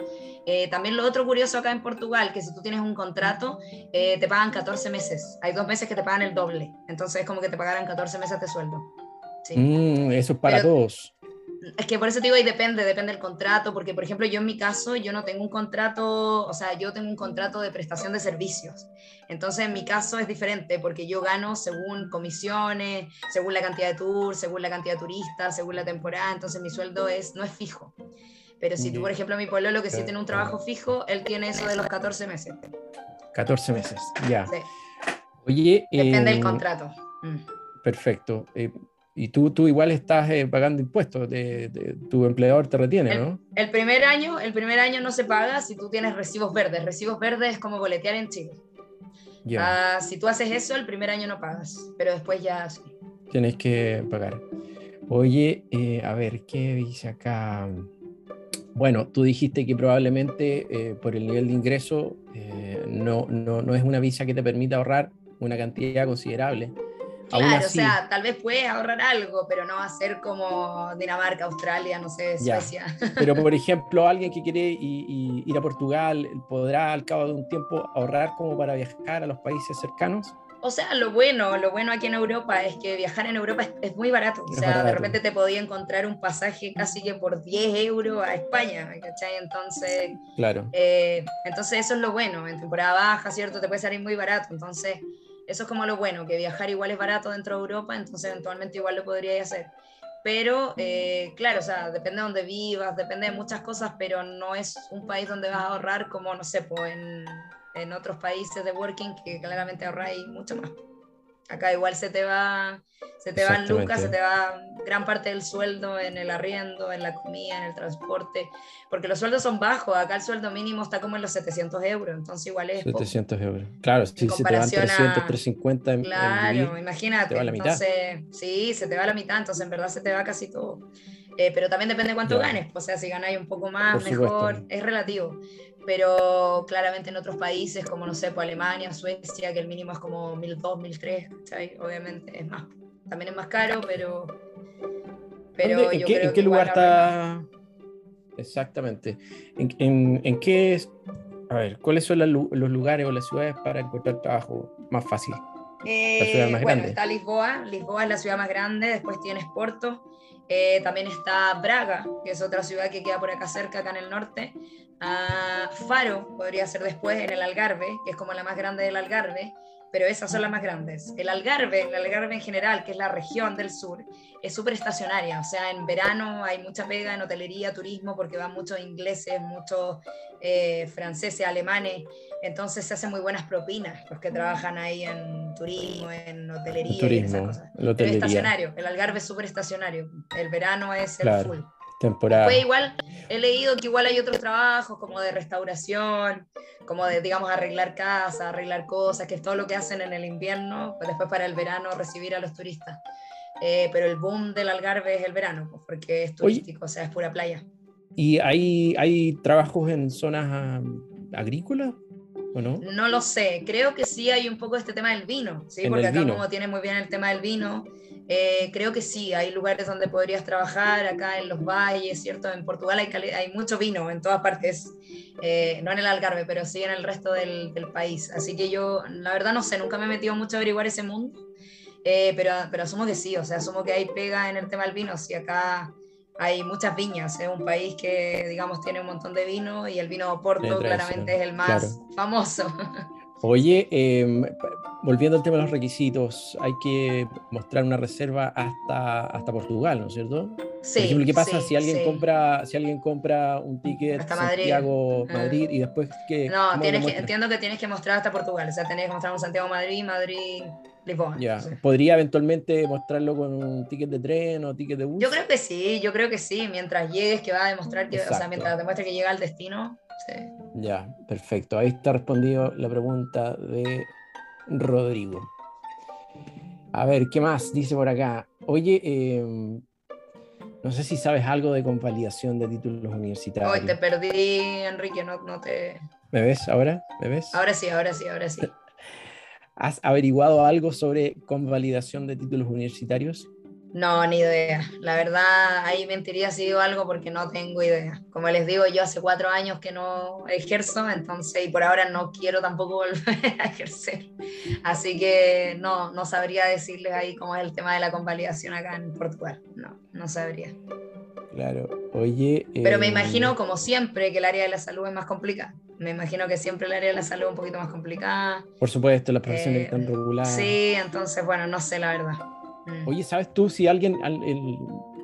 también lo otro curioso acá en Portugal, que si tú tienes un contrato, te pagan 14 meses. Hay dos meses que te pagan el doble. Entonces es como que te pagaran 14 meses de sueldo. Mm, eso es para todos. Es que por eso te digo, y depende, depende del contrato, porque por ejemplo yo en mi caso, yo no tengo un contrato, o sea, yo tengo un contrato de prestación de servicios. Entonces en mi caso es diferente, porque yo gano según comisiones, según la cantidad de tours, según la cantidad de turistas, según la temporada, entonces mi sueldo es, no es fijo. Pero si tú, por ejemplo, mi lo que sí tiene un trabajo fijo, él tiene eso de los 14 meses. 14 meses, ya. Sí. Oye. Depende del em, contrato. Mm. Perfecto. Eh, y tú, tú igual estás eh, pagando impuestos, de, tu empleador te retiene, ¿no? El primer, año, el primer año no se paga si tú tienes recibos verdes. Recibos verdes es como boletear en Chile. Ah, si tú haces eso, el primer año no pagas, pero después ya sí. Tienes que pagar. Oye, eh, a ver, ¿qué dice acá? Bueno, tú dijiste que probablemente por el nivel de ingreso no, no, no, es una visa que te permita ahorrar una cantidad considerable. Claro, o sea, tal vez puedes ahorrar algo, pero no va a ser como Dinamarca, Australia, no sé, Suecia. Pero, por ejemplo, alguien que quiere ir a Portugal, ¿podrá al cabo de un tiempo ahorrar como para viajar a los países cercanos? O sea, lo bueno, lo bueno aquí en Europa es que viajar en Europa es, muy barato. O sea, de repente te podía encontrar un pasaje casi que por 10 euros a España, ¿cachai? Entonces, claro. Eh, entonces eso es lo bueno. En temporada baja, ¿cierto? Te puede salir muy barato. Entonces, Eso es como lo bueno, que viajar igual es barato dentro de Europa, entonces eventualmente igual lo podría hacer. Pero, eh, claro, o sea, depende de dónde vivas, depende de muchas cosas, pero no es un país donde vas a ahorrar como, no sé, pues en, en otros países de working que claramente ahorráis mucho más. Acá igual se te va, se te van lucas, se te va gran parte del sueldo en el arriendo, en la comida, en el transporte, porque los sueldos son bajos, acá el sueldo mínimo está como en los 700 euros, entonces igual es... 700 euros, claro, si se te van 300, 350 en, Claro, imagínate, entonces, sí, se te va la mitad, entonces en verdad se te va casi todo. Eh, pero también depende de cuánto ganes, o sea, si ganáis un poco más, mejor, es relativo pero claramente en otros países como, no sé, pues Alemania, Suecia, que el mínimo es como 1.200, 1.300, Obviamente es más, también es más caro, pero... pero ¿En, qué, ¿en qué lugar está...? Exactamente. ¿En, en, qué es... A ver, ¿cuáles son los lugares o las ciudades para encontrar trabajo más fácil? La ciudad más eh, bueno, está Lisboa, Lisboa es la ciudad más grande, después tienes Porto, eh, también está Braga, que es otra ciudad que queda por acá cerca, acá en el norte, a Faro, podría ser después en el Algarve, que es como la más grande del Algarve, pero esas son las más grandes. El Algarve, el Algarve en general, que es la región del sur, es súper estacionaria, o sea, en verano hay mucha pega en hotelería, turismo, porque van muchos ingleses, muchos eh, franceses, alemanes, entonces se hacen muy buenas propinas los que trabajan ahí en turismo, en hotelería, y esas cosas. Es estacionario, el Algarve es súper estacionario, el verano es el full temporada. Después igual he leído que igual hay otros trabajos como de restauración, como de, digamos, arreglar casa, arreglar cosas, que es todo lo que hacen en el invierno, pues después para el verano recibir a los turistas. Eh, pero el boom del Algarve es el verano, pues, porque es turístico, o sea, es pura playa. ¿Y hay, hay trabajos en zonas agrícolas? ¿O no? no lo sé, creo que sí hay un poco este tema del vino, ¿sí? porque acá como tiene muy bien el tema del vino, eh, creo que sí, hay lugares donde podrías trabajar, acá en los valles, ¿cierto? En Portugal hay, hay mucho vino en todas partes, eh, no en el Algarve, pero sí en el resto del, país. Así que yo, la verdad, no sé, nunca me he metido mucho a averiguar ese mundo, eh, pero, pero asumo que sí, o sea, asumo que hay pega en el tema del vino, si acá hay muchas viñas, es un país que, digamos, tiene un montón de vino y el vino Oporto claramente es el más famoso. Oye, em, volviendo al tema de los requisitos, hay que mostrar una reserva hasta, hasta Portugal, ¿no es cierto? Sí. Por ejemplo, ¿qué pasa si alguien compra si alguien compra un ticket hasta Santiago Madrid. Madrid y después que No, tienes que, entiendo que tienes que mostrar hasta Portugal, o sea, tenés que mostrar un Santiago Madrid, Madrid, Ya. ¿Podría eventualmente mostrarlo con un ticket de tren o ticket de bus? Yo creo que sí, yo creo que sí, mientras llegues que va a demostrar que, o sea, mientras demuestre que llega al destino, ya, perfecto. Ahí está respondido la pregunta de Rodrigo. A ver, ¿qué más dice por acá? Oye, em, no sé si sabes algo de convalidación de títulos universitarios. Hoy te perdí, Enrique, no, no te... ¿Me ves ahora? ¿Me ves? Ahora sí, ahora sí, ahora sí. ¿Has averiguado algo sobre convalidación de títulos universitarios? No, ni idea. La verdad, ahí mentiría si digo algo porque no tengo idea. Como les digo, yo hace cuatro años que no ejerzo, entonces, y por ahora no quiero tampoco volver a ejercer. Así que no, no sabría decirles ahí cómo es el tema de la convalidación acá en Portugal. No, no sabría. Claro, oye. Pero me eh, imagino, como siempre, que el área de la salud es más complicada. Me imagino que siempre el área de la salud es un poquito más complicada. Por supuesto, las profesiones están reguladas. Sí, entonces, bueno, no sé la verdad. Mm. Oye, ¿sabes tú si alguien,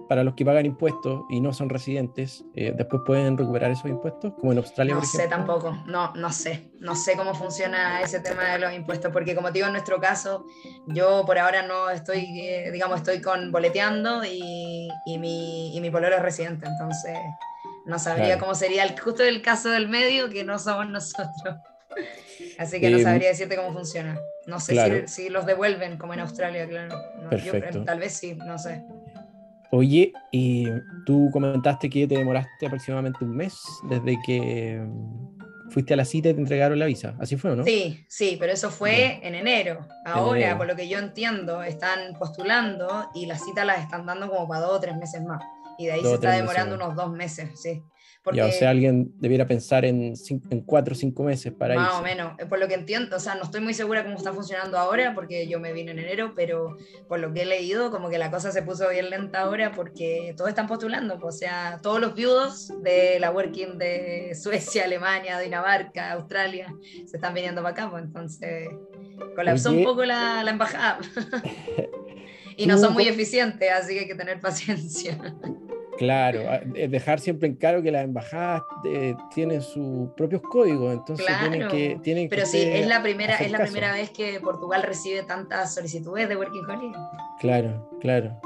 para los que pagan impuestos y no son residentes, eh, después pueden recuperar esos impuestos? Como en Australia, No sé tampoco, no, no sé. No sé cómo funciona ese tema de los impuestos, porque como digo, en nuestro caso, yo por ahora no estoy, eh, digamos, estoy con boleteando y, y, mi, y mi pololo es residente, entonces no sabría cómo sería el, justo el caso del medio que no somos nosotros. Así que no em, sabría decirte cómo funciona. No sé si, los devuelven como en Australia, claro. tal vez sí, no sé. Oye, y tú comentaste que te demoraste aproximadamente un mes desde que mm, fuiste a la cita y te entregaron la visa. ¿Así fue o no? Sí, sí, pero eso fue en enero. Ahora, por lo que yo entiendo, están postulando y las citas las están dando como para dos o tres meses más. Y de ahí se está demorando unos dos meses, sí. Porque, o sea, alguien debiera pensar en, en cuatro o cinco meses para Más o menos, eh, por lo que entiendo, o sea, no estoy muy segura cómo está funcionando ahora, porque yo me vine en enero, pero por lo que he leído, como que la cosa se puso bien lenta ahora, porque todos están postulando, pues, o sea, todos los viudos de la Working de Suecia, Alemania, Dinamarca, Australia, se están viniendo para acá, pues entonces Colapsó un poco la, la embajada. y no son muy eficientes, así que hay que tener paciencia. Claro, dejar siempre en claro que las embajadas eh, tienen sus propios códigos, entonces tienen que tienen Pero sí, es la primera es la primera vez que Portugal recibe tantas solicitudes de working holiday. Claro, claro.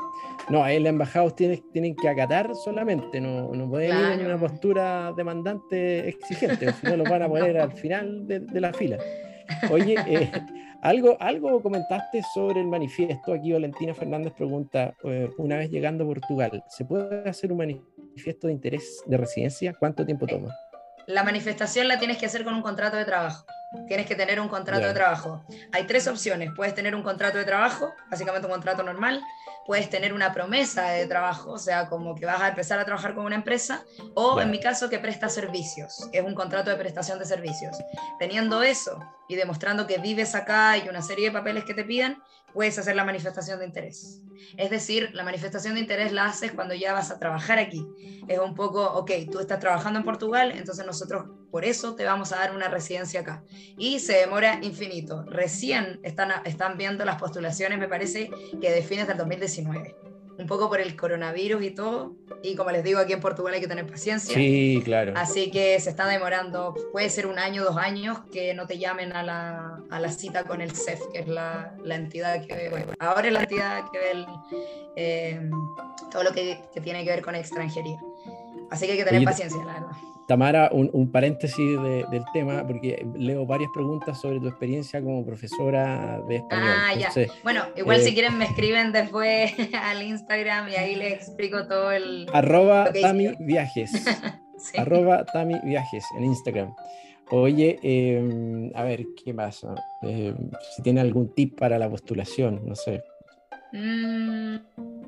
No, ahí los embajados tienen, tienen que acatar solamente, no, no pueden ir en una postura demandante exigente, si no los van a poner al final de, de la fila. Oye, eh, algo, algo comentaste sobre el manifiesto. Aquí Valentina Fernández pregunta, eh, una vez llegando a Portugal, ¿se puede hacer un manifiesto de interés de residencia? ¿Cuánto tiempo toma? La manifestación la tienes que hacer con un contrato de trabajo. Tienes que tener un contrato de trabajo. Hay tres opciones. Puedes tener un contrato de trabajo, básicamente un contrato normal. Puedes tener una promesa de trabajo, o sea, como que vas a empezar a trabajar con una empresa. O en mi caso, que presta servicios. Es un contrato de prestación de servicios. Teniendo eso y demostrando que vives acá y una serie de papeles que te pidan, puedes hacer la manifestación de interés. Es decir, la manifestación de interés la haces cuando ya vas a trabajar aquí. Es un poco, ok, tú estás trabajando en Portugal, entonces nosotros por eso te vamos a dar una residencia acá. Y se demora infinito. Recién están, están viendo las postulaciones, me parece, que de fines del 2019 un poco por el coronavirus y todo. Y como les digo, aquí en Portugal hay que tener paciencia. Sí, claro. Así que se está demorando, puede ser un año, dos años, que no te llamen a la, a la cita con el CEF, que es la, la entidad que ve, ahora es la entidad que ve eh, todo lo que, que, tiene que ver con extranjería. Así que hay que tener paciencia, la verdad. Tamara, un, paréntesis del tema, porque leo varias preguntas sobre tu experiencia como profesora de español. Ah, ya. Bueno, igual si eh, quieren me escriben después al Instagram y ahí les explico todo el... Arroba Tami Viajes. Arroba Tami Viajes en Instagram. Oye, em, a ver, ¿qué pasa? Em, si tiene algún tip para la postulación, no sé. Mm,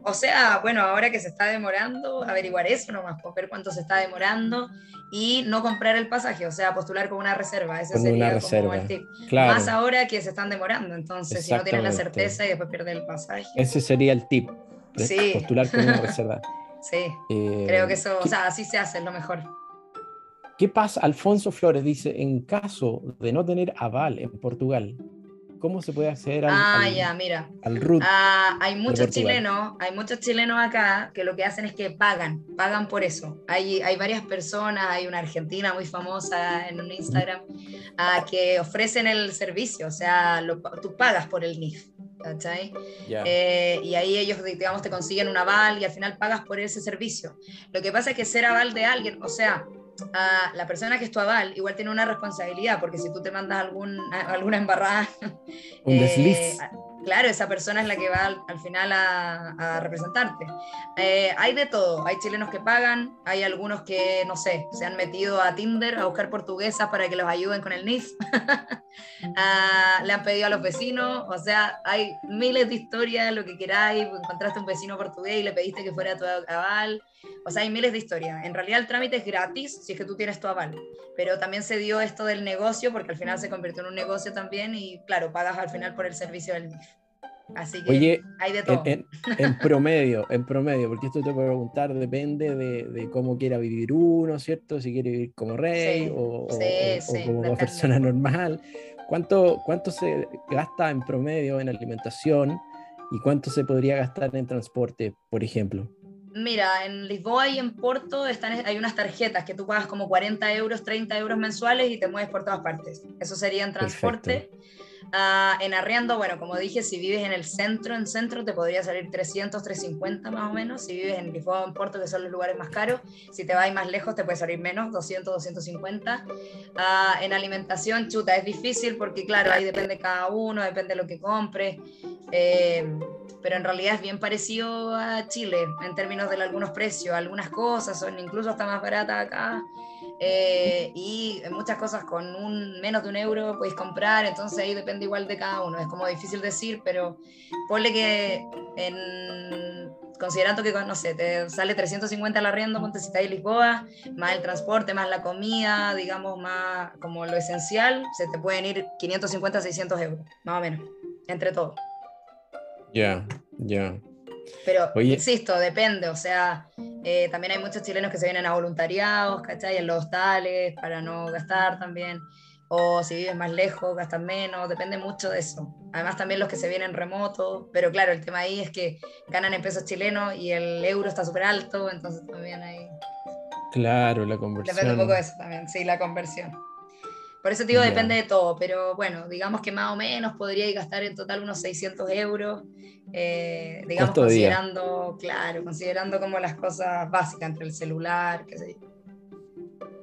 o sea, bueno, ahora que se está demorando, averiguar eso nomás, pues, ver cuánto se está demorando y no comprar el pasaje, o sea, postular con una reserva. Ese sería como el tip. Más ahora que se están demorando, entonces si no tienes la certeza y después pierdes el pasaje. Ese sería el tip. Sí. Postular con una reserva. sí, eh, creo que eso, o sea, así se hace, es lo mejor. ¿Qué pasa? Alfonso Flores dice, en caso de no tener aval en Portugal, ¿Cómo se puede acceder al, ah, ya, mira. al RUT? Ah, hay muchos chilenos, hay muchos chilenos acá que lo que hacen es que pagan, pagan por eso. Hay, hay varias personas, hay una argentina muy famosa en un Instagram uh, que ofrecen el servicio, o sea, tú pagas por el NIF. ¿cachai? Eh, y ahí ellos, digamos, te consiguen un aval y al final pagas por ese servicio. Lo que pasa es que ser aval de alguien, o sea, a la persona que es tu aval igual tiene una responsabilidad, porque si tú te mandas algún, alguna embarrada, un eh, claro, esa persona es la que va al, final a, representarte. Eh, hay de todo, hay chilenos que pagan, hay algunos que, no sé, se han metido a Tinder a buscar portuguesas para que los ayuden con el NIF, ah, le han pedido a los vecinos, o sea, hay miles de historias, lo que queráis, encontraste un vecino portugués y le pediste que fuera tu aval. O sea, hay miles de historias. En realidad el trámite es gratis si es que tú tienes tu aval, pero también se dio esto del negocio porque al final se convirtió en un negocio también y claro, pagas al final por el servicio del NIF. Así que Oye, hay de todo. En, promedio, en promedio, porque esto te puedo preguntar, depende de, cómo quiera vivir uno, ¿cierto? Si quiere vivir como rey o, como persona normal. ¿Cuánto, ¿Cuánto se gasta en promedio en alimentación y cuánto se podría gastar en transporte, por ejemplo? Mira, en Lisboa y en Porto están, hay unas tarjetas que tú pagas como 40 euros, 30 euros mensuales y te mueves por todas partes. Eso sería en transporte. Uh, en arriendo, bueno, como dije, si vives en el centro, en centro te podría salir 300, 350 más o menos. Si vives en Lisboa o en Porto, que son los lugares más caros, si te vas más lejos te puede salir menos, 200, 250. Uh, en alimentación, chuta, es difícil porque, claro, ahí depende cada uno, depende de lo que compre. Eh, pero en realidad es bien parecido a Chile en términos de algunos precios. Algunas cosas son incluso hasta más baratas acá. Eh, y muchas cosas con un menos de un euro puedes comprar, entonces ahí depende igual de cada uno. Es como difícil decir, pero ponle que en, considerando que, no sé, te sale 350 el arriendo, ponte si estás en Lisboa, más el transporte, más la comida, digamos, más como lo esencial, se te pueden ir 550, 600 euros, más o menos, entre todo. Ya, ya. Pero, insisto, depende, o sea, eh, también hay muchos chilenos que se vienen a voluntariados, ¿cachai? En los hostales, para no gastar también. o si vives más lejos, gastas menos, depende mucho de eso. Además también los que se vienen remotos, pero claro, el tema ahí es que ganan en pesos chilenos y el euro está súper alto, entonces también hay... Claro, la conversión. Depende un poco de eso también, sí, la conversión. Por eso te digo, depende de todo, pero bueno, digamos que más o menos podría gastar en total unos 600 euros, eh, digamos, considerando, claro, considerando como las cosas básicas entre el celular, qué sé yo.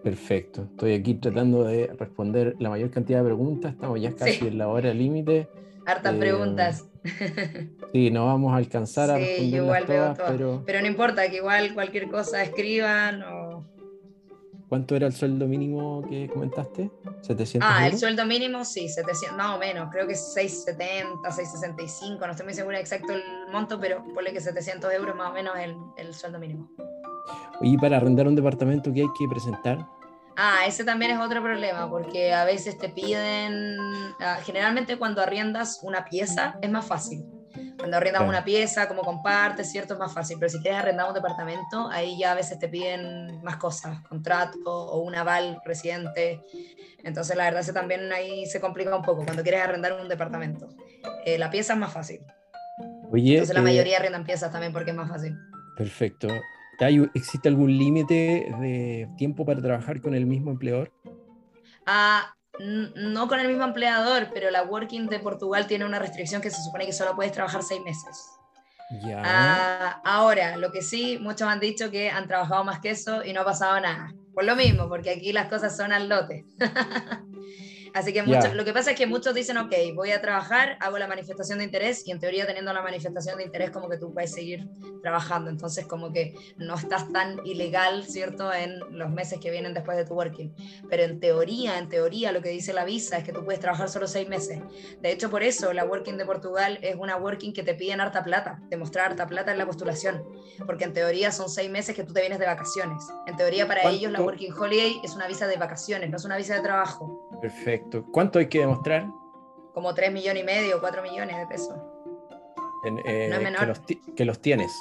Perfecto. Estoy aquí tratando de responder la mayor cantidad de preguntas. Estamos ya casi en la hora límite. Hartas eh, preguntas. Sí, no vamos a alcanzar a responder todas, pero... pero no importa, que igual cualquier cosa escriban o... ¿Cuánto era el sueldo mínimo que comentaste? ¿700 ah, el sueldo mínimo sí, 700, más o menos, creo que es 670, 665, no estoy muy segura exacto el monto, pero ponle que 700 euros más o menos el, el sueldo mínimo. Y para arrendar un departamento, ¿qué hay que presentar? Ah, ese también es otro problema, porque a veces te piden, ah, generalmente cuando arriendas una pieza es más fácil. Cuando arriendas una pieza, como compartes, ¿cierto? Es más fácil. Pero si quieres arrendar un departamento, ahí ya a veces te piden más cosas, contrato o un aval residente. Entonces, la verdad, ese también ahí se complica un poco cuando quieres arrendar un departamento. Eh, la pieza es más fácil. Oye, Entonces, la eh, mayoría arrendan piezas también porque es más fácil. Perfecto. ¿Existe algún límite de tiempo para trabajar con el mismo empleador? Ah, no con el mismo empleador, pero la Working de Portugal tiene una restricción que se supone que solo puedes trabajar seis meses. Ya. Ah, ahora, lo que sí, muchos han dicho que han trabajado más que eso y no ha pasado nada. Por lo mismo, porque aquí las cosas son al lote. Así que lo que pasa es que muchos dicen, ok, voy a trabajar, hago la manifestación de interés y en teoría teniendo la manifestación de interés como que tú puedes seguir trabajando. Entonces como que no estás tan ilegal, ¿cierto? En los meses que vienen después de tu working. Pero en teoría, en teoría lo que dice la visa es que tú puedes trabajar solo seis meses. De hecho, por eso la working de Portugal es una working que te piden harta plata, demostrar harta plata en la postulación. Porque en teoría son seis meses que tú te vienes de vacaciones. En teoría para ellos la working holiday es una visa de vacaciones, no es una visa de trabajo. Perfecto. ¿Cuánto hay que demostrar? Como 3 millones y medio, 4 millones de pesos. Eh, no es menor. Que los, tienes.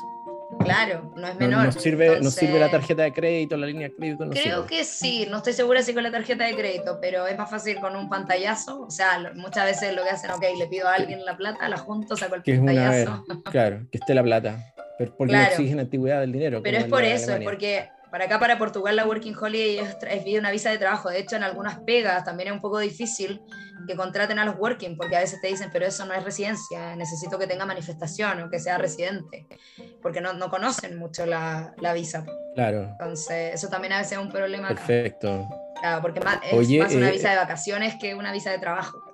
Claro, no es menor. No, sirve, no sirve la tarjeta de crédito, la línea de crédito. No creo que sí, no estoy segura si con la tarjeta de crédito, pero es más fácil con un pantallazo. O sea, muchas veces lo que hacen, ok, le pido a alguien la plata, la junto, saco el pantallazo. claro, que esté la plata. Pero porque no exigen antigüedad del dinero. Pero es por eso, es porque para acá, para Portugal, la Working Holiday es, una visa de trabajo. De hecho, en algunas pegas también es un poco difícil que contraten a los working, porque a veces te dicen, pero eso no es residencia, necesito que tenga manifestación o que sea residente, porque no, no conocen mucho la, la, visa. Claro. Entonces, eso también a veces es un problema. Perfecto. Claro, porque más, es más una eh, visa de vacaciones que una visa de trabajo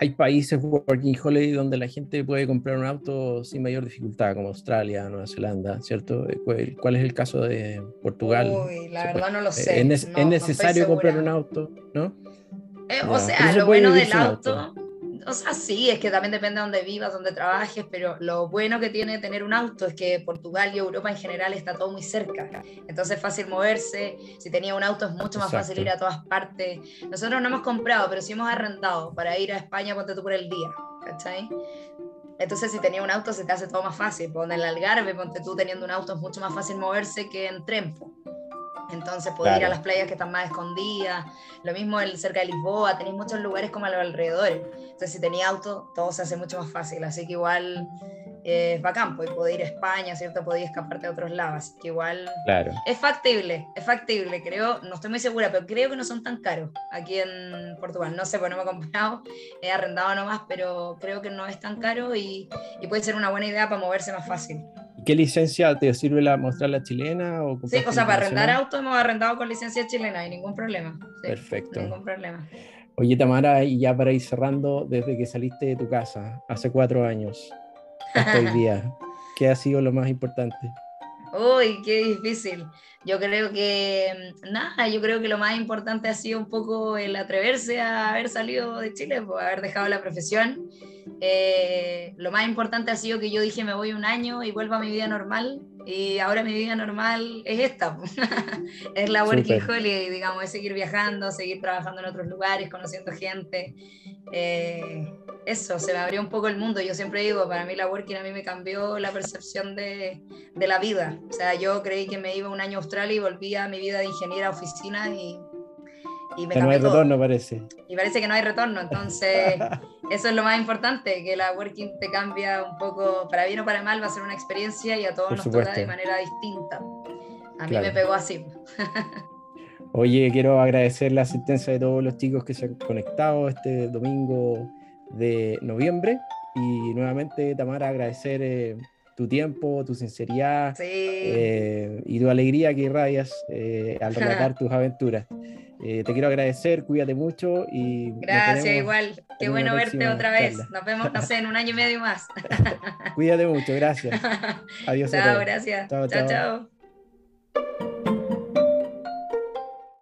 hay países working holiday donde la gente puede comprar un auto sin mayor dificultad, como Australia, Nueva Zelanda, ¿cierto? Eh, ¿Cuál es el caso de Portugal? Uy, la verdad no lo sé. ¿Es, necesario comprar un auto? ¿no? Eh, o sea, lo bueno del auto o sea, sí, es que también depende de dónde vivas, dónde trabajes, pero lo bueno que tiene tener un auto es que Portugal y Europa en general está todo muy cerca. Entonces es fácil moverse. Si tenía un auto es mucho más fácil ir a todas partes. Nosotros no hemos comprado, pero sí hemos arrendado para ir a España, ponte tú por el día. ¿Cachai? Entonces, si tenía un auto, se te hace todo más fácil. Ponte en el Algarve, ponte tú teniendo un auto, es mucho más fácil moverse que en Trempo. Entonces poder ir a las playas que están más escondidas. Lo mismo el, cerca de Lisboa, tenéis muchos lugares como a los alrededores. Entonces si tenía auto, todo se hace mucho más fácil. Así que igual eh, es bacán, pues poder ir a España, ¿cierto? Podéis escaparte a otros lados. Así que igual claro. es factible, es factible. Creo, no estoy muy segura, pero creo que no son tan caros aquí en Portugal. No sé, pues no me he comprado, he arrendado nomás, pero creo que no es tan caro y, y puede ser una buena idea para moverse más fácil. ¿Qué licencia te sirve la mostrar la chilena? O sí, o sea, para arrendar auto hemos arrendado con licencia chilena, hay ningún problema. Perfecto. Ningún problema. Oye, Tamara, y ya para ir cerrando, desde que saliste de tu casa, hace cuatro años, hasta hoy día, ¿qué ha sido lo más importante? Uy, qué difícil. Yo creo que, mm, nada, yo creo que lo más importante ha sido un poco el atreverse a haber salido de Chile, pues, haber dejado la profesión. Eh, lo más importante ha sido que yo dije me voy un año y vuelvo a mi vida normal y ahora mi vida normal es esta, es la working holiday, digamos, es seguir viajando, seguir trabajando en otros lugares, conociendo gente. Eh, eso, se me abrió un poco el mundo. Yo siempre digo, para mí la working a mí me cambió la percepción de, de la vida. O sea, yo creí que me iba un año a Australia y volvía a mi vida de ingeniera oficina y, y me no hay todo. retorno, parece. Y parece que no hay retorno, entonces eso es lo más importante, que la working te cambia un poco, para bien o para mal, va a ser una experiencia y a todos Por nos supuesto. toca de manera distinta. A mí Claro. me pegó así. Oye, quiero agradecer la asistencia de todos los chicos que se han conectado este domingo de noviembre. Y nuevamente, Tamara, agradecer eh, tu tiempo, tu sinceridad Sí. eh, y tu alegría que irradias eh, al relatar tus aventuras. Eh, te quiero agradecer, cuídate mucho y Gracias, igual. Qué en bueno verte otra vez. charla. Nos vemos, no sé, en un año y medio más. Cuídate mucho, gracias. Adiós chao, gracias. Chao, chao. chao. chao.